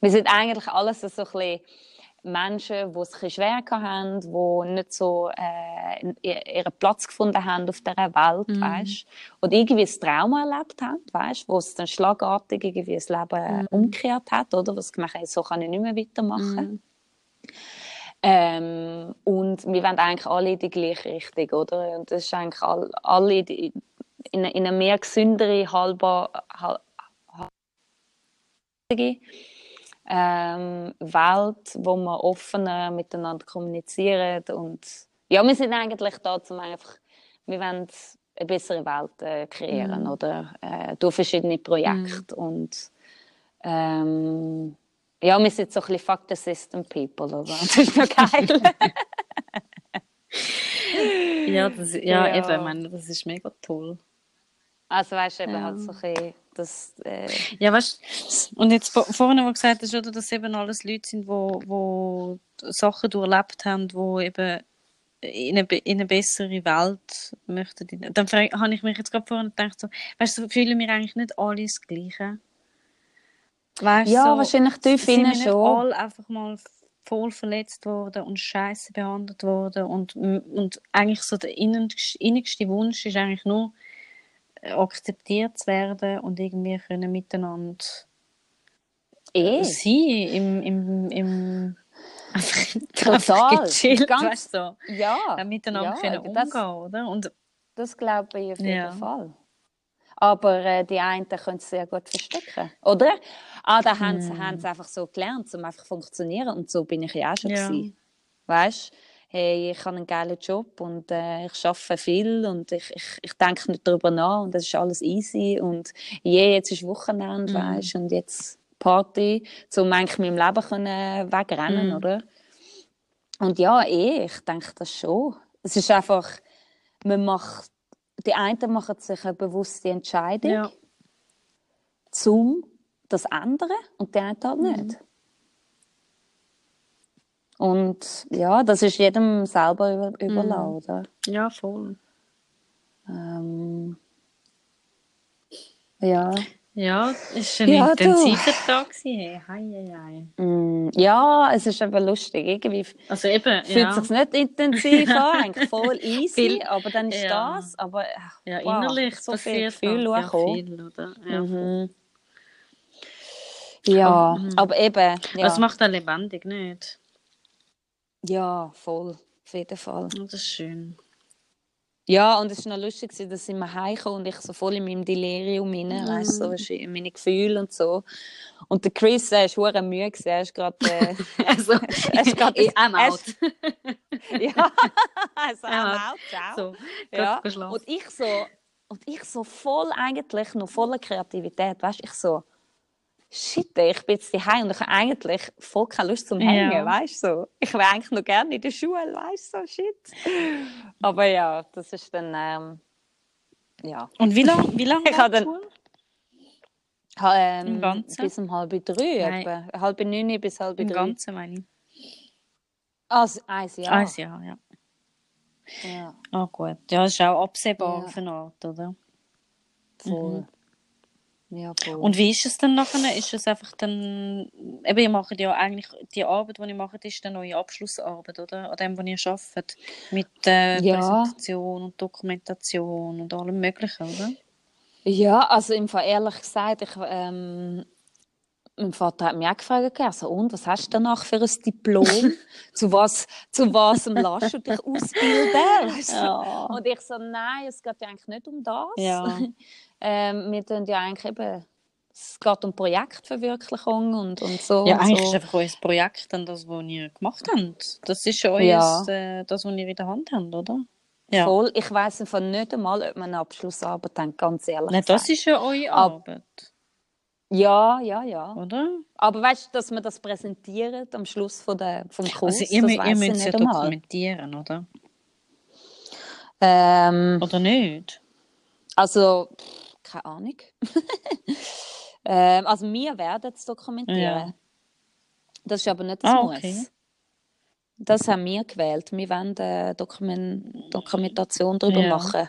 Wir sind eigentlich alles so ein bisschen Menschen, die es ein schwer haben, die nicht so äh, ihren Platz gefunden haben auf dieser Welt, Mhm. weißt? Und irgendwie ein Trauma erlebt haben, weißt? Wo es dann schlagartig irgendwie das Leben Mhm. umgekehrt hat, oder? Was gemerkt hat, so kann ich nicht mehr weitermachen. Mhm. Ähm, und wir wollen eigentlich alle in die gleiche Richtung, oder? Und das ist eigentlich all, alle die, in, in eine mehr gesündere, halber, hal, halbige, ähm, Welt, wo wir offener miteinander kommunizieren und ja, wir sind eigentlich da, um einfach, wir wollen eine bessere Welt äh, kreieren, Mhm. oder? Äh, durch verschiedene Projekte und ähm, ja, wir sind so ein bisschen fuck the system people, oder? Das ist noch geil. (laughs) Ja, das, ja, Ja. eben, ich meine, das ist mega toll. Also weißt du, eben Ja. halt so ein bisschen, das, äh, Ja, weißt und jetzt vor- vorhin, wo du gesagt hast, oder, dass eben alles Leute sind, wo, wo Sachen durchlebt haben, wo eben in eine, in eine bessere Welt möchten. Dann habe ich mich jetzt gerade vorhin gedacht, so, weißt du, fühlen wir eigentlich nicht alle das Gleiche? Weißt, ja, so, wahrscheinlich tief sind wir innen nicht schon. alle einfach mal voll verletzt worden und scheiße behandelt worden und, und eigentlich so der innigste, Wunsch ist eigentlich nur akzeptiert zu werden und irgendwie können miteinander Eh, sein im, im, im (laughs) einfach, Total. einfach gechillt, Ganz- weißt du, ja, Äh, miteinander ja, können umgehen, das- oder? Und das glaube ich auf jeden Ja. Fall. Aber äh, die einen können es sehr gut verstecken, oder? Ah, da haben sie Hm. haben sie einfach so gelernt, um einfach zu funktionieren. Und so bin ich ja auch schon. Ja. gewesen. Weißt hey, ich habe einen geilen Job und äh, ich arbeite viel und ich, ich, ich denke nicht darüber nach und das ist alles easy und je, jetzt ist Wochenende, Mhm. weißt und jetzt Party, um eigentlich meinem Leben können wegrennen, Mhm. oder? Und ja, eh, ich denke das schon. Es ist einfach, man macht, die einen machen sich eine bewusste Entscheidung, ja. zum das ändern und die anderen halt Mhm. Und ja, das ist jedem selber über, Mhm. überlassen, oder? ja, voll. Ähm, ja. Ja, es war ein Ja, du. intensiver Tag. gewesen, Hey. Hei, hei. Mm, ja, es ist aber lustig. Irgendwie Also eben, fühlt ja, es sich nicht intensiv an, (laughs) eigentlich voll easy, aber dann ist ja. das, aber ach, ja wow, innerlich so viel Gefühl ja viel, oder? Ja. Mhm. Ja, Aber, mhm. aber eben, ja. Das macht auch lebendig, nicht? Ja, voll. Auf jeden Fall. Oh, das ist schön. Ja, und es war noch lustig, dass ich mal heimkam und ich so voll in meinem Delirium rein, Mhm. weißt so, du, meine Gefühle und so. Und der Chris, er ist hure müde er ist gerade, äh, (laughs) Also, (laughs) er ist gerade, (laughs) ich, I'm out. ist- ja, also I'm out, ciao. So, Ja. Und ich so, und ich so voll eigentlich noch voller Kreativität, weißt ich so, shit, ich bin jetzt daheim und ich habe eigentlich voll keine Lust zum Hängen, Ja. weißt so. Ich wäre eigentlich noch gerne in der Schule, weißt so, shit. Aber ja, das ist dann, ähm, ja. Und wie lange wie lang Ich habe dann-? Ha- Ähm, Im? Bis um halb drei, etwa. halb neun bis halb Im drei. Ganzen, meine ich. Also, eins Jahr. Ein Jahr, ja. Ja, Ah, gut. Ja, das ist auch absehbar Ja. auf eine Art, oder? voll. Ja. Und wie ist es dann nachher? Ist es einfach dann, eben, ihr macht ja eigentlich, die Arbeit, die ihr macht, ist dann eure Abschlussarbeit, oder? An dem, was ihr arbeitet. Mit äh, Ja. Präsentation und Dokumentation und allem Möglichen, oder? Ja, also im Fall ehrlich gesagt, ich, ähm, mein Vater hat mich auch gefragt, also, und was hast du danach für ein Diplom? (laughs) zu was, zu was lässt du dich (laughs) ausbilden? Weißt du? Ja. Und ich so, nein, es geht ja eigentlich nicht um das. Ja. (laughs) ähm, wir tun ja eigentlich eben, es geht um Projektverwirklichung und, und so. Ja, und eigentlich so. ist einfach euer Projekt dann das, was ihr gemacht habt. Das ist ja euer, Ja. äh, das, was ihr in der Hand habt, oder? Ja. Voll. Ich weiss einfach nicht einmal, ob man eine Abschlussarbeit hat, ganz ehrlich Nein, das ist ja eure Ab- Arbeit, Ja, ja, ja. oder? Aber weißt du, dass man das präsentiert am Schluss von der, vom Kurs, Also ihr, das ihr müsst es ja dokumentieren, oder? Ähm, Oder nicht? also, keine Ahnung. (laughs) ähm, also wir werden es dokumentieren. Ja. Das ist aber nicht das Ah, Muss. okay. Das haben wir gewählt. Wir wollen eine Dokumen Dokumentation darüber Ja. machen.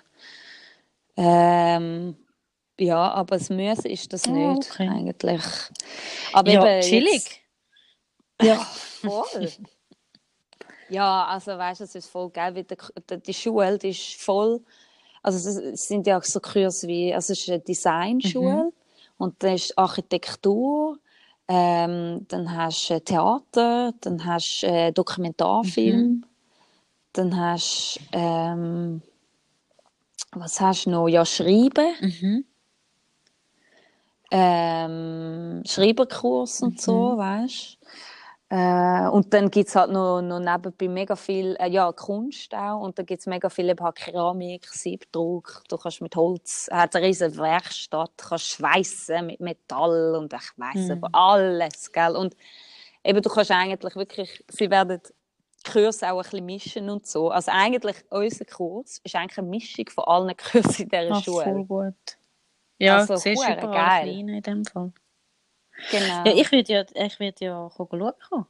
Ähm, ja, aber das Müssen ist das Ah, nicht okay. eigentlich. Aber Ja, eben chillig. Jetzt, ja, (laughs) voll. ja, also weißt du, es ist voll geil, weil der, der, die Schule, die ist voll. Also es, es sind ja auch so Kurse wie, also es ist eine Designschule Mhm. und dann ist Architektur, ähm, dann hast du Theater, dann hast du äh, Dokumentarfilm, Mhm. dann hast du, ähm, was hast du noch? Ja, Schreiben, Mhm. Ähm, Schreiberkurs und Mhm. so, weißt äh, Und dann gibt es halt noch, noch nebenbei mega viel, äh, ja, Kunst auch. Und dann gibt es mega viel eben halt Keramik, Siebdruck. Du kannst mit Holz, hat eine riesige Werkstatt, kannst schweissen mit Metall und ich weiss Mhm. aber alles, gell. Und eben, du kannst eigentlich wirklich, sie werden die Kurse auch ein bisschen mischen und so. Also eigentlich, unser Kurs ist eigentlich eine Mischung von allen Kursen in dieser Ah, Schule. voll gut. Ja, Also, siehst du hure überall geil. kleine in dem Fall. Genau. Ja, ich würde ja, ich würd ja schauen kommen.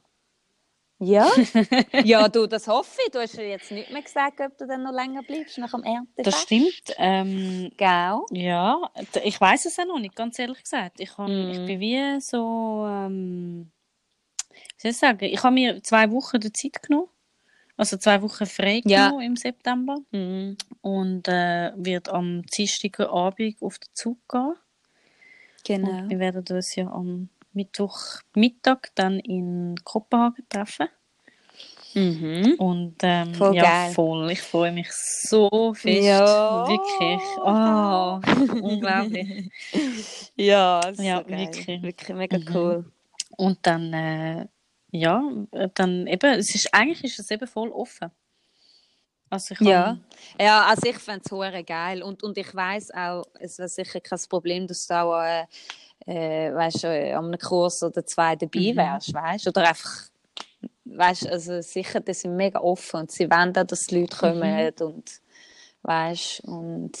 Ja? (laughs) ja, du, das hoffe ich. Du hast ja jetzt nicht mehr gesagt, ob du dann noch länger bleibst nach dem Erntefest. Das stimmt. Ähm, Gell? ja, ich weiß es auch noch nicht, ganz ehrlich gesagt. Ich, hab, Mhm. ich bin wie so, ähm, wie soll ich sagen, ich habe mir zwei Wochen die Zeit genommen. Also zwei Wochen frei Ja. im September. Mhm. Und äh, wird am Dienstagabend auf den Zug gehen. Genau. Wir werden uns ja am Mittwochmittag dann in Kopenhagen treffen. Mhm. Und ähm, Voll ja, geil. voll. Ich freue mich so fest. Ja. Wirklich. Oh, (laughs) unglaublich. (laughs) Ja, Ja, so wirklich. Wirklich mega Mhm. cool. Und dann, äh, ja, dann eben, es ist, eigentlich ist es eben voll offen. Also ich Ja. Ja, also ich fände es geil. Und, und ich weiß auch, es wäre sicher kein Problem, dass du auch äh, äh, weißt, äh, an einem Kurs oder zwei dabei Mhm. wärst, weißt Oder einfach, weißt also sicher, die sind mega offen und sie wollen auch, dass die Leute kommen und weißt und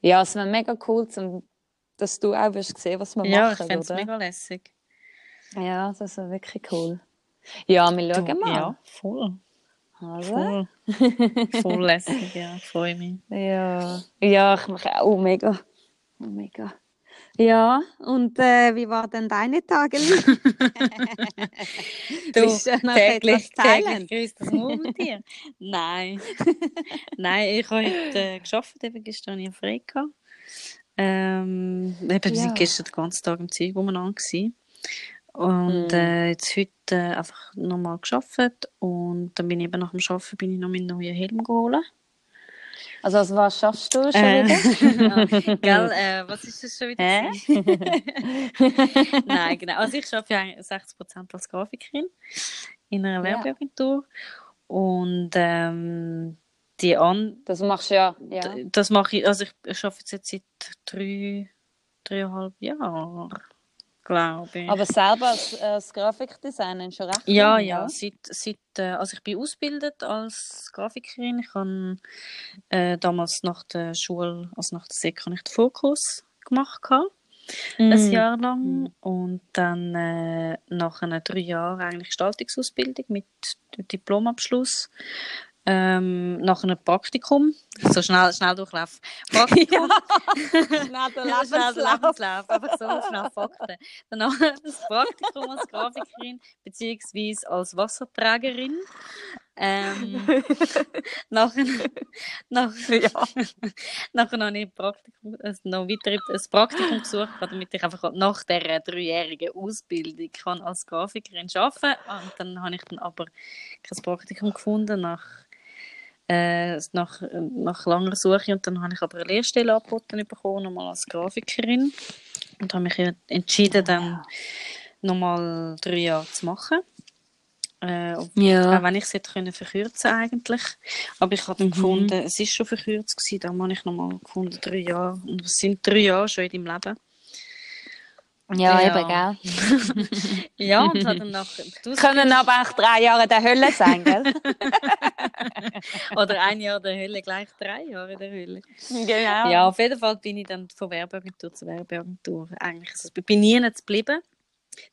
ja, es wäre mega cool, zum, dass du auch wirst sehen, was wir ja, ich machen, fände es mega lässig. Ja, das wäre wirklich cool. Ja, wir schauen Du, mal. Ja, voll. Also, Voll, (laughs) voll lässig, ja, freue mich. Ja, ja, ich mache auch mega. Oh, mega. Ja, und äh, wie war denn deine Tage? Bist (laughs) du (laughs) noch etwas teilen? grüßt das Murmeltier. Nein. Nein, ich habe heute äh, gearbeitet, eben gestern frei gehabt. Ähm, eben, wir Ja. sind gestern den ganzen Tag im Zeug umeinander gewesen. Und Mm. äh, jetzt heute äh, einfach nochmal geschafft und dann bin ich eben nach dem Arbeiten bin ich noch meinen neuen Helm geholt. Also, also was schaffst du schon Äh, wieder? (laughs) (laughs) Gell, äh, was ist das schon wieder? Gewesen? (laughs) Nein, genau. Also ich arbeite ja eigentlich 60% als Grafikerin in einer Ja. Werbeagentur und ähm, die an Das machst du ja. ja. Das mache ich, also ich arbeite jetzt seit drei, dreieinhalb Jahren, glaube ich. Aber selber als, als Grafikdesigner schon recht ja, lange, ja, seit, seit, äh, also ich bin ausgebildet als Grafikerin. Ich habe äh, damals nach der Schule, also nach der Sek, habe ich den Fokus gemacht, gehabt, Mm. ein Jahr lang. Und dann äh, nach einer drei Jahren eigentlich Gestaltungsausbildung mit Diplomabschluss. Ähm, nach einem Praktikum, so schnell, schnell durchlauf. Praktikum, (laughs) Schnell der Ja, schnell Lebenslauf. der einfach so schnell Fakten. Danach das Praktikum als Grafikerin beziehungsweise als Wasserträgerin. Ähm, (laughs) nachher, nachher, nachher habe ich ein Praktikum, also noch weiter ein Praktikum gesucht, damit ich einfach nach dieser dreijährigen Ausbildung kann als Grafikerin arbeiten kann. Und dann habe ich dann aber kein Praktikum gefunden nach äh, nach, nach langer Suche und dann habe ich aber eine Lehrstelle angeboten bekommen, nochmal als Grafikerin und habe mich entschieden, dann nochmal drei Jahre zu machen. Äh, Ja. auch wenn ich es hätte können verkürzen eigentlich. Aber ich habe dann gefunden, es ist schon verkürzt gewesen, dann habe ich nochmal gefunden, drei Jahre. Und es sind drei Jahre schon in deinem Leben. Ja, Ja. eben, gell? (laughs) Ja, und habe dann nach... (laughs) Du Können aber auch drei Jahre der Hölle sein, gell? (laughs) Oder ein Jahr der Hölle, gleich drei Jahre in der Hölle. genau. Ja, auf jeden Fall bin ich dann von Werbeagentur zu Werbeagentur. Eigentlich, also, ich bin nie nicht geblieben.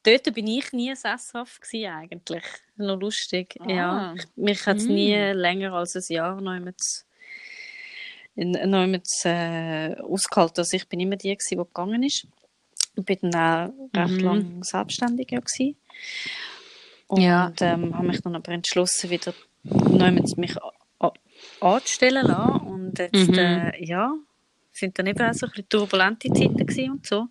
Dort bin ich nie sesshaft gewesen, eigentlich. Noch lustig. Ah. Ja, ich- mich hat es Mm. nie länger als ein Jahr noch mit noch mit äh, ausgehalten. Also ich bin immer die gewesen, die gegangen ist. Ich bin dann auch recht Mhm. lang selbstständig ja gewesen. Und Ja. ähm, habe mich dann aber entschlossen, wieder neu mit mich anzustellen lassen. Und jetzt, Mhm. äh, ja, sind dann eben auch so ein bisschen turbulente Zeiten und so.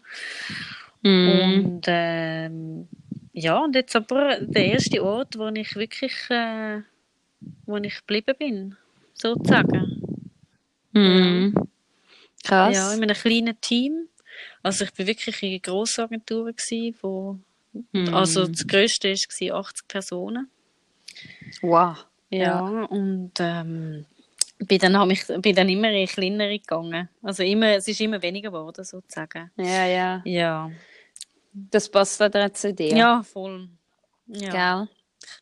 Mhm. Und ähm, ja, und jetzt aber der erste Ort, wo ich wirklich, äh, wo ich geblieben bin, sozusagen. Mhm. Krass. Ja, in einem kleinen Team. Also ich bin wirklich in Grossagenturen gsi, wo Mhm. also das grösste war 80 Personen. wow. Ja, und ähm, bin dann, ich, bin dann immer in kleinere gegangen. Also immer, es ist immer weniger geworden, sozusagen. Ja, ja. Ja, Das passt wieder zu dir. ja, voll. Ja, Gell? Ein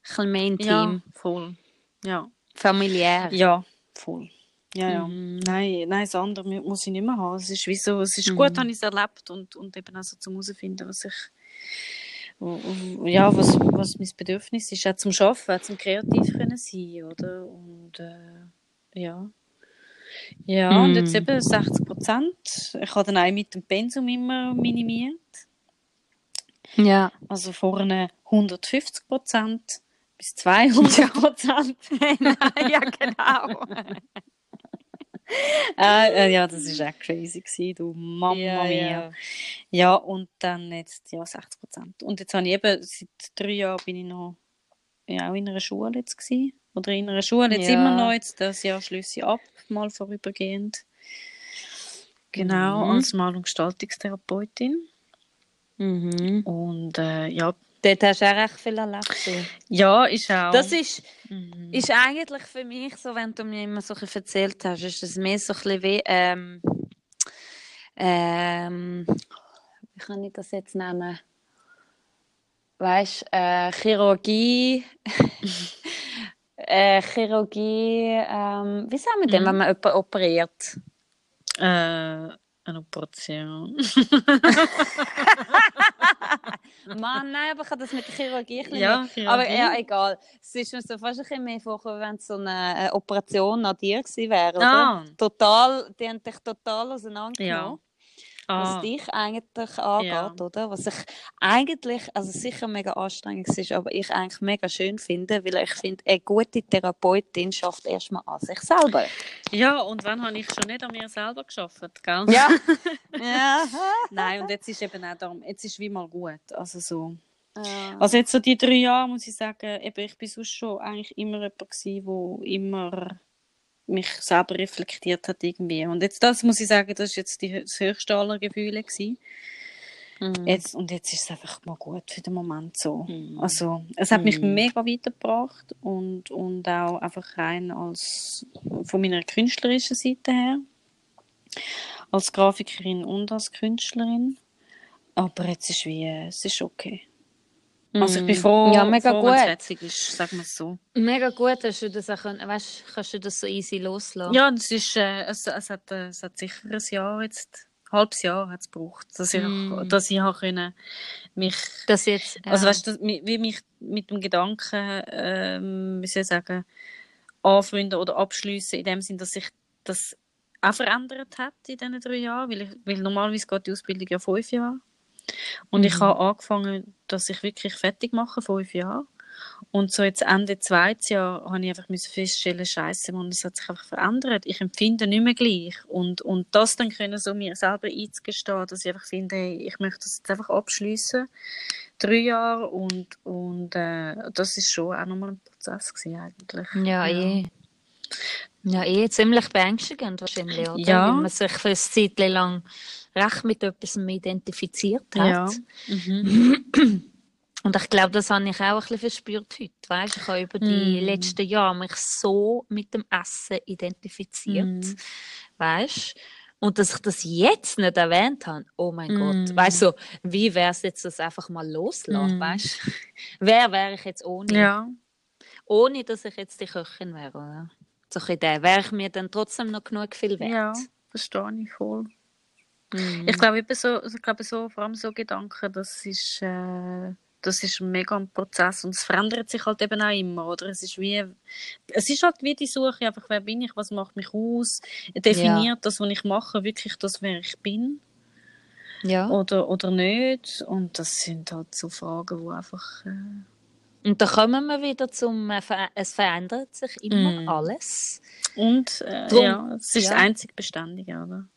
bisschen mehr intim. ja voll. Ja. Familiär. Ja, voll. Ja, ja. Mhm. Nein, nein, das andere mu- muss ich nicht mehr haben. Es ist wie so, es ist Mhm. gut, habe ich es erlebt und, und eben auch so zum herausfinden, was ich, ja, was, was mein Bedürfnis ist, auch zum Arbeiten, auch zum kreativ können sein, oder? Und, äh, ja. Ja, und jetzt Mhm. eben 60 Prozent. Ich habe dann auch mit dem Pensum immer minimiert. Ja. Also vorne 150 Prozent bis 200 Prozent. (laughs) (laughs) ja, genau. (laughs) äh, äh, ja, das ist echt crazy gewesen, du Mama ja, mia. ja. Ja, und dann jetzt ja 60 Prozent. Und jetzt habe ich eben seit drei Jahren bin ich noch ja, auch in einer Schule jetzt gewesen. Oder in einer Schule jetzt Ja. immer noch jetzt das Jahr schließe ich ab, mal vorübergehend. Genau, Mhm. als Mal- und Gestaltungstherapeutin. Mhm. Und äh, ja, Dort hast du auch recht viel erlebt. du. ja, ist auch. Das ist, Mhm. ist eigentlich für mich so, wenn du mir immer so ein bisschen erzählt hast, ist es mehr so ein bisschen wie, ähm, ähm, wie kann ich das jetzt nennen? Weißt äh, Chirurgie, (laughs) äh, Chirurgie, ähm, wie sagen wir denn, Mhm. wenn man jemanden operiert? äh, eine Operation. (laughs) (laughs) Mann, nein, aber ich habe das mit der Chirurgie ein bisschen Ja, Chirurgie. Aber ja, egal. Es ist mir so fast ein bisschen mehr vorgekommen, wenn es so eine äh, Operation an dir gewesen wäre, oder? Ah. Total, die haben dich total auseinandergenommen. Was Ah, dich eigentlich angeht, Ja. oder? Was ich eigentlich, also sicher mega anstrengend ist, aber ich eigentlich mega schön finde, weil ich finde, eine gute Therapeutin schafft erstmal an sich selber. ja, und wann habe ich schon nicht an mir selber geschafft, gell? Ja. (laughs) ja. Nein, und jetzt ist eben auch darum, jetzt ist wie mal gut. Also so, Ja. Also jetzt so die drei Jahre muss ich sagen, eben, ich bin sonst schon eigentlich immer jemand gewesen, wo immer mich selber reflektiert hat irgendwie. Und jetzt das muss ich sagen, das ist jetzt die, das höchste aller Gefühle gewesen. Mhm. Jetzt, und jetzt ist es einfach mal gut für den Moment so. Mhm. Also, es hat mich Mhm. mega weitergebracht und, und auch einfach rein als von meiner künstlerischen Seite her. Als Grafikerin und als Künstlerin. Aber jetzt ist wie, es ist okay. Also ich bin froh, Ja, mega froh wenn es fertig ist, sagen wir es so. Mega gut, dass du das auch können, weißt, kannst du das so easy loslassen. Ja, es ist, äh, es, es, hat, äh, es hat sicher ein Jahr jetzt, ein halbes Jahr hat es gebraucht, dass ich, Mm. dass ich habe können, mich Das jetzt, ja. Also weißt du, wie mich mit dem Gedanken, ähm, wie soll ich sagen, anfreunden oder abschließen in dem Sinn, dass sich das auch verändert hat in diesen drei Jahren, weil, ich, weil normalerweise geht die Ausbildung ja fünf Jahre. Und ich Mhm. habe angefangen, dass ich wirklich fertig mache, fünf Jahre. Und so jetzt Ende zweites Jahr habe ich einfach müssen feststellen, Scheiße, man, es hat sich einfach verändert. Ich empfinde nicht mehr gleich. Und, und das dann können so mir selber einzugestehen, dass ich einfach finde, hey, ich möchte das jetzt einfach abschließen drei Jahre und, und äh, das ist schon auch nochmal ein Prozess gewesen, eigentlich. Ja, eh. Ja, eh ziemlich beängstigend wahrscheinlich, oder? Ja. Weil man sich für eine Zeit lang recht mit etwas identifiziert hat. Ja. Mhm. Und ich glaube, das habe ich auch ein bisschen verspürt heute. Weißt? Ich habe über die Mm. letzten Jahre mich so mit dem Essen identifiziert. Mm. Weißt? Und dass ich das jetzt nicht erwähnt habe, oh mein Mm. Gott. Weißt du, wie wäre es jetzt, das einfach mal loslassen? Mm. Weißt? Wer wäre ich jetzt ohne? Ja. Ohne, dass ich jetzt die Köchin wäre, oder? So ein bisschen, wäre ich mir dann trotzdem noch genug viel wert. ja, verstehe ich voll. Mhm. Ich glaube, eben so, ich glaube so, vor allem so Gedanken, das ist, äh, das ist ein mega ein Prozess und es verändert sich halt eben auch immer, oder? Es ist wie, es ist halt wie die Suche, einfach, wer bin ich, was macht mich aus, definiert das, was ich mache, wirklich das, wer ich bin ja. oder, oder nicht und das sind halt so Fragen, wo einfach, äh, Und da kommen wir wieder zum, äh, es verändert sich immer Mm. alles. und, äh, Drum- ja, es ist ja. einzig Beständige, oder?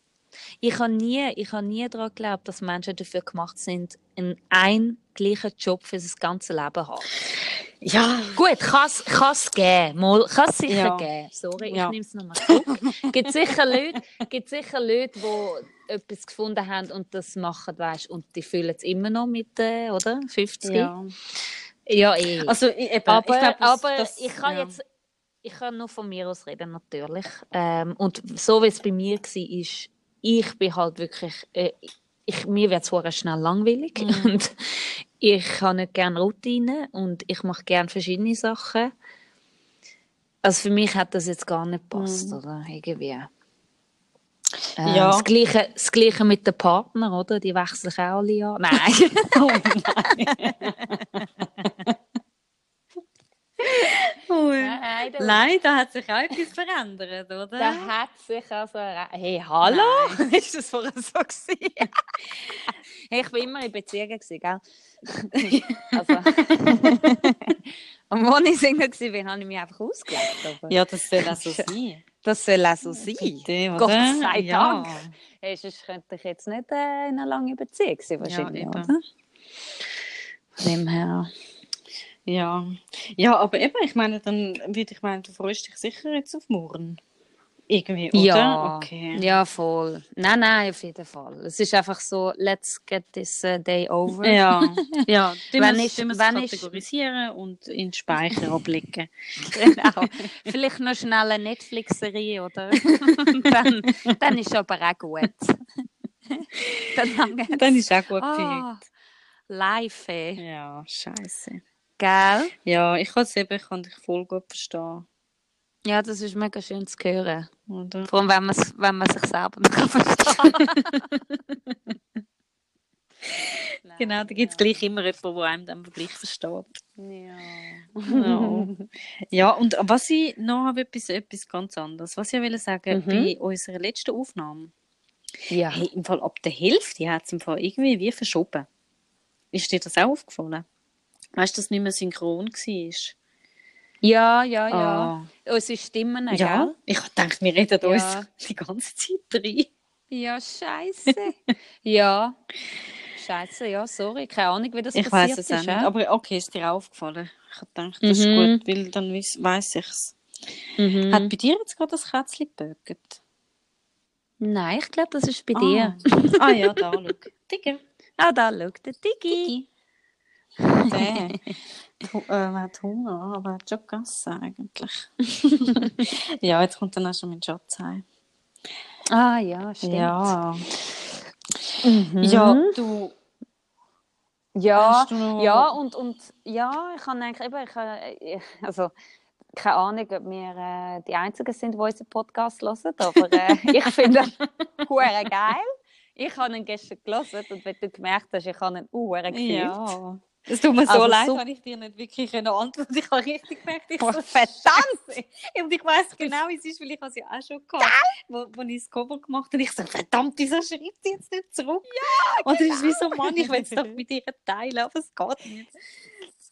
Ich habe nie, ich habe nie daran geglaubt, dass Menschen dafür gemacht sind, einen, einen gleichen Job für das ganze Leben zu haben. Ja, Gut, kann es geben. Mal, kann es sicher Ja. geben. Sorry, Ja. ich nehme es nochmal zurück. (laughs) gibt sicher Leute, gibt sicher Leute, die etwas gefunden haben und das machen, weißt, und die fühlen es immer noch mit, äh, oder? 50? ja. ja eh. Also, ich, eben, aber ich glaub, das, aber das, ich kann ja. jetzt, ich kann nur von mir aus reden, natürlich. Ähm, und so wie es bei mir war, ist, ich bin halt wirklich, äh, ich, mir wird es schnell langweilig Mhm. (laughs) und ich habe nicht gerne Routine und ich mache gerne verschiedene Sachen. Also für mich hat das jetzt gar nicht gepasst, Mhm. oder? Irgendwie. Ähm, Ja. das, Gleiche, das Gleiche mit den Partnern, oder? Die wechseln auch alle Jahre. Nein. (laughs) Oh nein. (laughs) Ui. Nein, Nein, da hat sich auch etwas verändert, oder? Da hat sich also. Hey, hallo? (laughs) Ist das vorher so gewesen? (laughs) hey, ich war immer in Beziehungen, gell? (laughs) also. Und als ich Single war, habe ich mich einfach ausgelebt. Aber Ja, das soll auch so sein. das soll auch so sein. Bitte, Gott sei ja. Dank. Hey, sonst könnte ich jetzt nicht äh, in einer langen Beziehung sein, wahrscheinlich, eben. oder? Von dem her. Ja. ja, aber eben, ich meine, dann würde ich meinen, du freust dich sicher jetzt auf morgen. Irgendwie, oder? Ja, Okay. ja, voll. Nein, nein, auf jeden Fall. Es ist einfach so, let's get this uh, day over. Ja, (laughs) ja. Du Wenn musst, ich- du wenn ich- kategorisieren und in den Speicher ablegen. (laughs) Genau. Vielleicht noch schnell eine Netflix-Serie, oder? (laughs) dann, dann ist aber auch gut. dann Dann ist auch gut für ah, live, ey. Ja, scheiße. Gell? Ja, ich kann es eben, ich kann dich voll gut verstehen. Ja, das ist mega schön zu hören. Oder? Vor allem, wenn man, wenn man sich selber nicht (laughs) kann verstehen Genau, da gibt es gleich immer jemanden, der einem dann gleich versteht. Ja. Ja. (laughs) ja, und was ich noch habe, etwas, etwas ganz anderes. Was ich will sagen, Mhm. bei unserer letzten Aufnahme, ja. hey, im Fall ab der Hälfte hat es im Fall irgendwie wie verschoben. Ist dir das auch aufgefallen? Weißt du, dass es nicht mehr synchron war? Ja, ja, ja. Ah. Unsere Stimmen, Ja, gell? ich denke, wir reden Ja. uns (laughs) die ganze Zeit rein. Ja, scheiße. (laughs) ja. Scheiße, ja, sorry. Keine Ahnung, wie das Ich passiert weiß es ist. nicht. ja. Aber okay, ist dir aufgefallen? Ich habe gedacht, das ist Mhm. gut, weil dann weiß ich es. Mhm. Hat bei dir jetzt gerade das Kätzchen gebögt? Nein, ich glaube, das ist bei dir. Ah ja, da, schau. Digga. Ah, da, schau, der Digi. Der. Tu- (laughs) äh, hat Hunger, aber hat schon gegessen eigentlich. (laughs) ja, jetzt kommt dann auch schon mein Schatz heim. Ah, ja, stimmt. Ja. Mhm. Ja, du. Ja, Hast du noch- ja, und, und ja, ich habe eigentlich eben, ich, habe, ich- also keine Ahnung, ob wir äh, die Einzigen sind, die unseren Podcast hören, aber äh, (laughs) ich finde ihn geil. Ich habe ihn gestern gelesen und wenn du gemerkt hast, ich habe ihn hure gefühlt. Ja. Es tut mir so Also leid, so- wenn ich dir nicht wirklich eine Antwort Ich habe richtig gemerkt, ich Oh, so, verdammt! Und ich weiß genau, wie es ist, weil ich es ja auch schon gehabt wo, wo ich das Cover gemacht habe. Und ich so, verdammt, wieso schreibt sie jetzt nicht zurück? Ja, Und es ist wie so, Mann, ich will es doch mit ihr teilen, aber es geht nicht.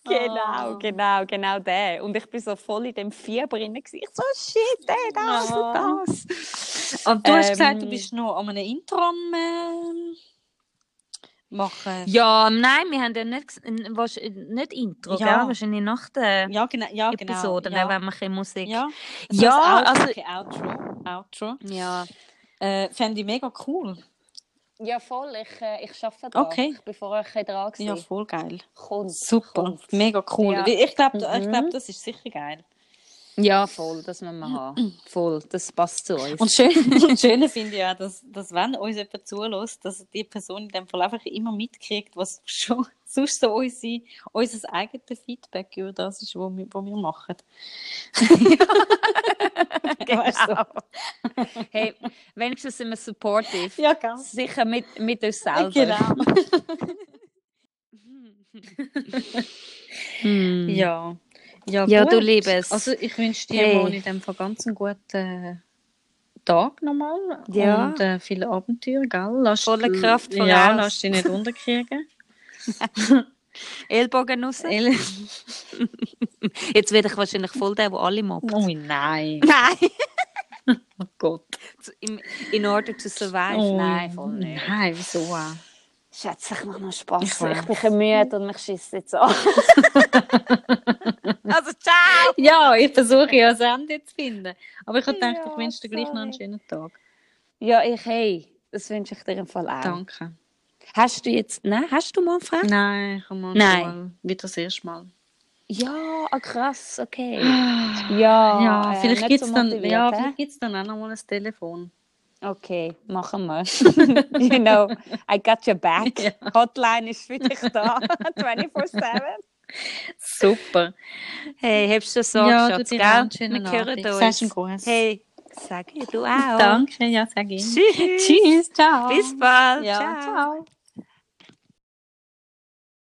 Genau, Ah. genau, genau der. Und ich bin so voll in dem Fieber drin. Ich so, shit, ey, das Ja. und das. Aber du hast gesagt, du Ähm, bist noch an einem Intro am ähm, machen. Ja, nein, wir haben ja nicht, wahrsch- nicht Intro, Ja. gell? Wahrscheinlich nach der Ja, genau. Ja, genau. Episode, ja. dann wenn wir ein bisschen Musik. Ja, Ja, also, also- okay, Outro. Outro. ja. Äh, Fände ich mega cool. Ja, voll. Ich, äh, ich arbeite da. Okay. Ich bin vorher ein dran. Ja, gewesen. voll geil. Kommt, Super, kommt. mega cool. Ja. Ich glaube, ich Mhm. glaub, das ist sicher geil. Ja, voll. Das müssen wir haben. (clears throat) Voll. Das passt zu uns. Und schön, (laughs) und schön finde ich auch, dass, dass wenn uns jemand zulässt, dass die Person in dem Fall einfach immer mitkriegt, was schon (laughs) sonst so unsere, unser eigenes Feedback über das ist, was wir, was wir machen. (laughs) Genau. hey, wenigstens sind wir supportive. Ja, ganz. Sicher mit, mit uns selber. Genau. Hm. Ja. Ja, Ja, du Liebes. Also ich wünsche dir Hey. mal in dem Fall ganz einen guten Tag nochmal. Ja. Und äh, viele Abenteuer, gell? Lass Volle Kraft Ja, voraus. lass dich nicht unterkriegen. (laughs) Ellbogen raus. El- (laughs) Jetzt werde ich wahrscheinlich voll der, der alle mobbt. oh nein. (laughs) Nein. Oh Gott. In, in order to survive? Oh, Nein, voll nicht. Nein, wieso auch? Schätze, ich mache noch Spaß. Ich Ich, bin ein müde und mich schießt jetzt an. (laughs) also, ciao! Ja, ich versuche ja das Ende zu finden. Aber ich habe gedacht, Ja, ich wünsche dir gleich noch einen schönen Tag. Ja, ich, hey, das wünsche ich dir im Fall auch. Danke. Hast du jetzt, nein, hast du mal Frage? Nein, ich habe mal Nein. wieder das erste Mal. Ja, ah, krass, okay. Ja, Ja, äh, vielleicht nicht gibt es so dann, ja, hä? vielleicht gibt's dann auch noch mal ein Telefon. Okay, machen wir. you know, I got your back. Ja. Hotline ist für dich da, 24-7. Super. Hey, hast du so, Ja, Schatz, gell? auch einen schönen Wir hören Abend. uns. Sagst einen Gruß. Hey, sag ich, du auch. Danke, ja, sag ich. Tschüss. Tschüss, ciao. Bis bald. Ja, ciao. ciao.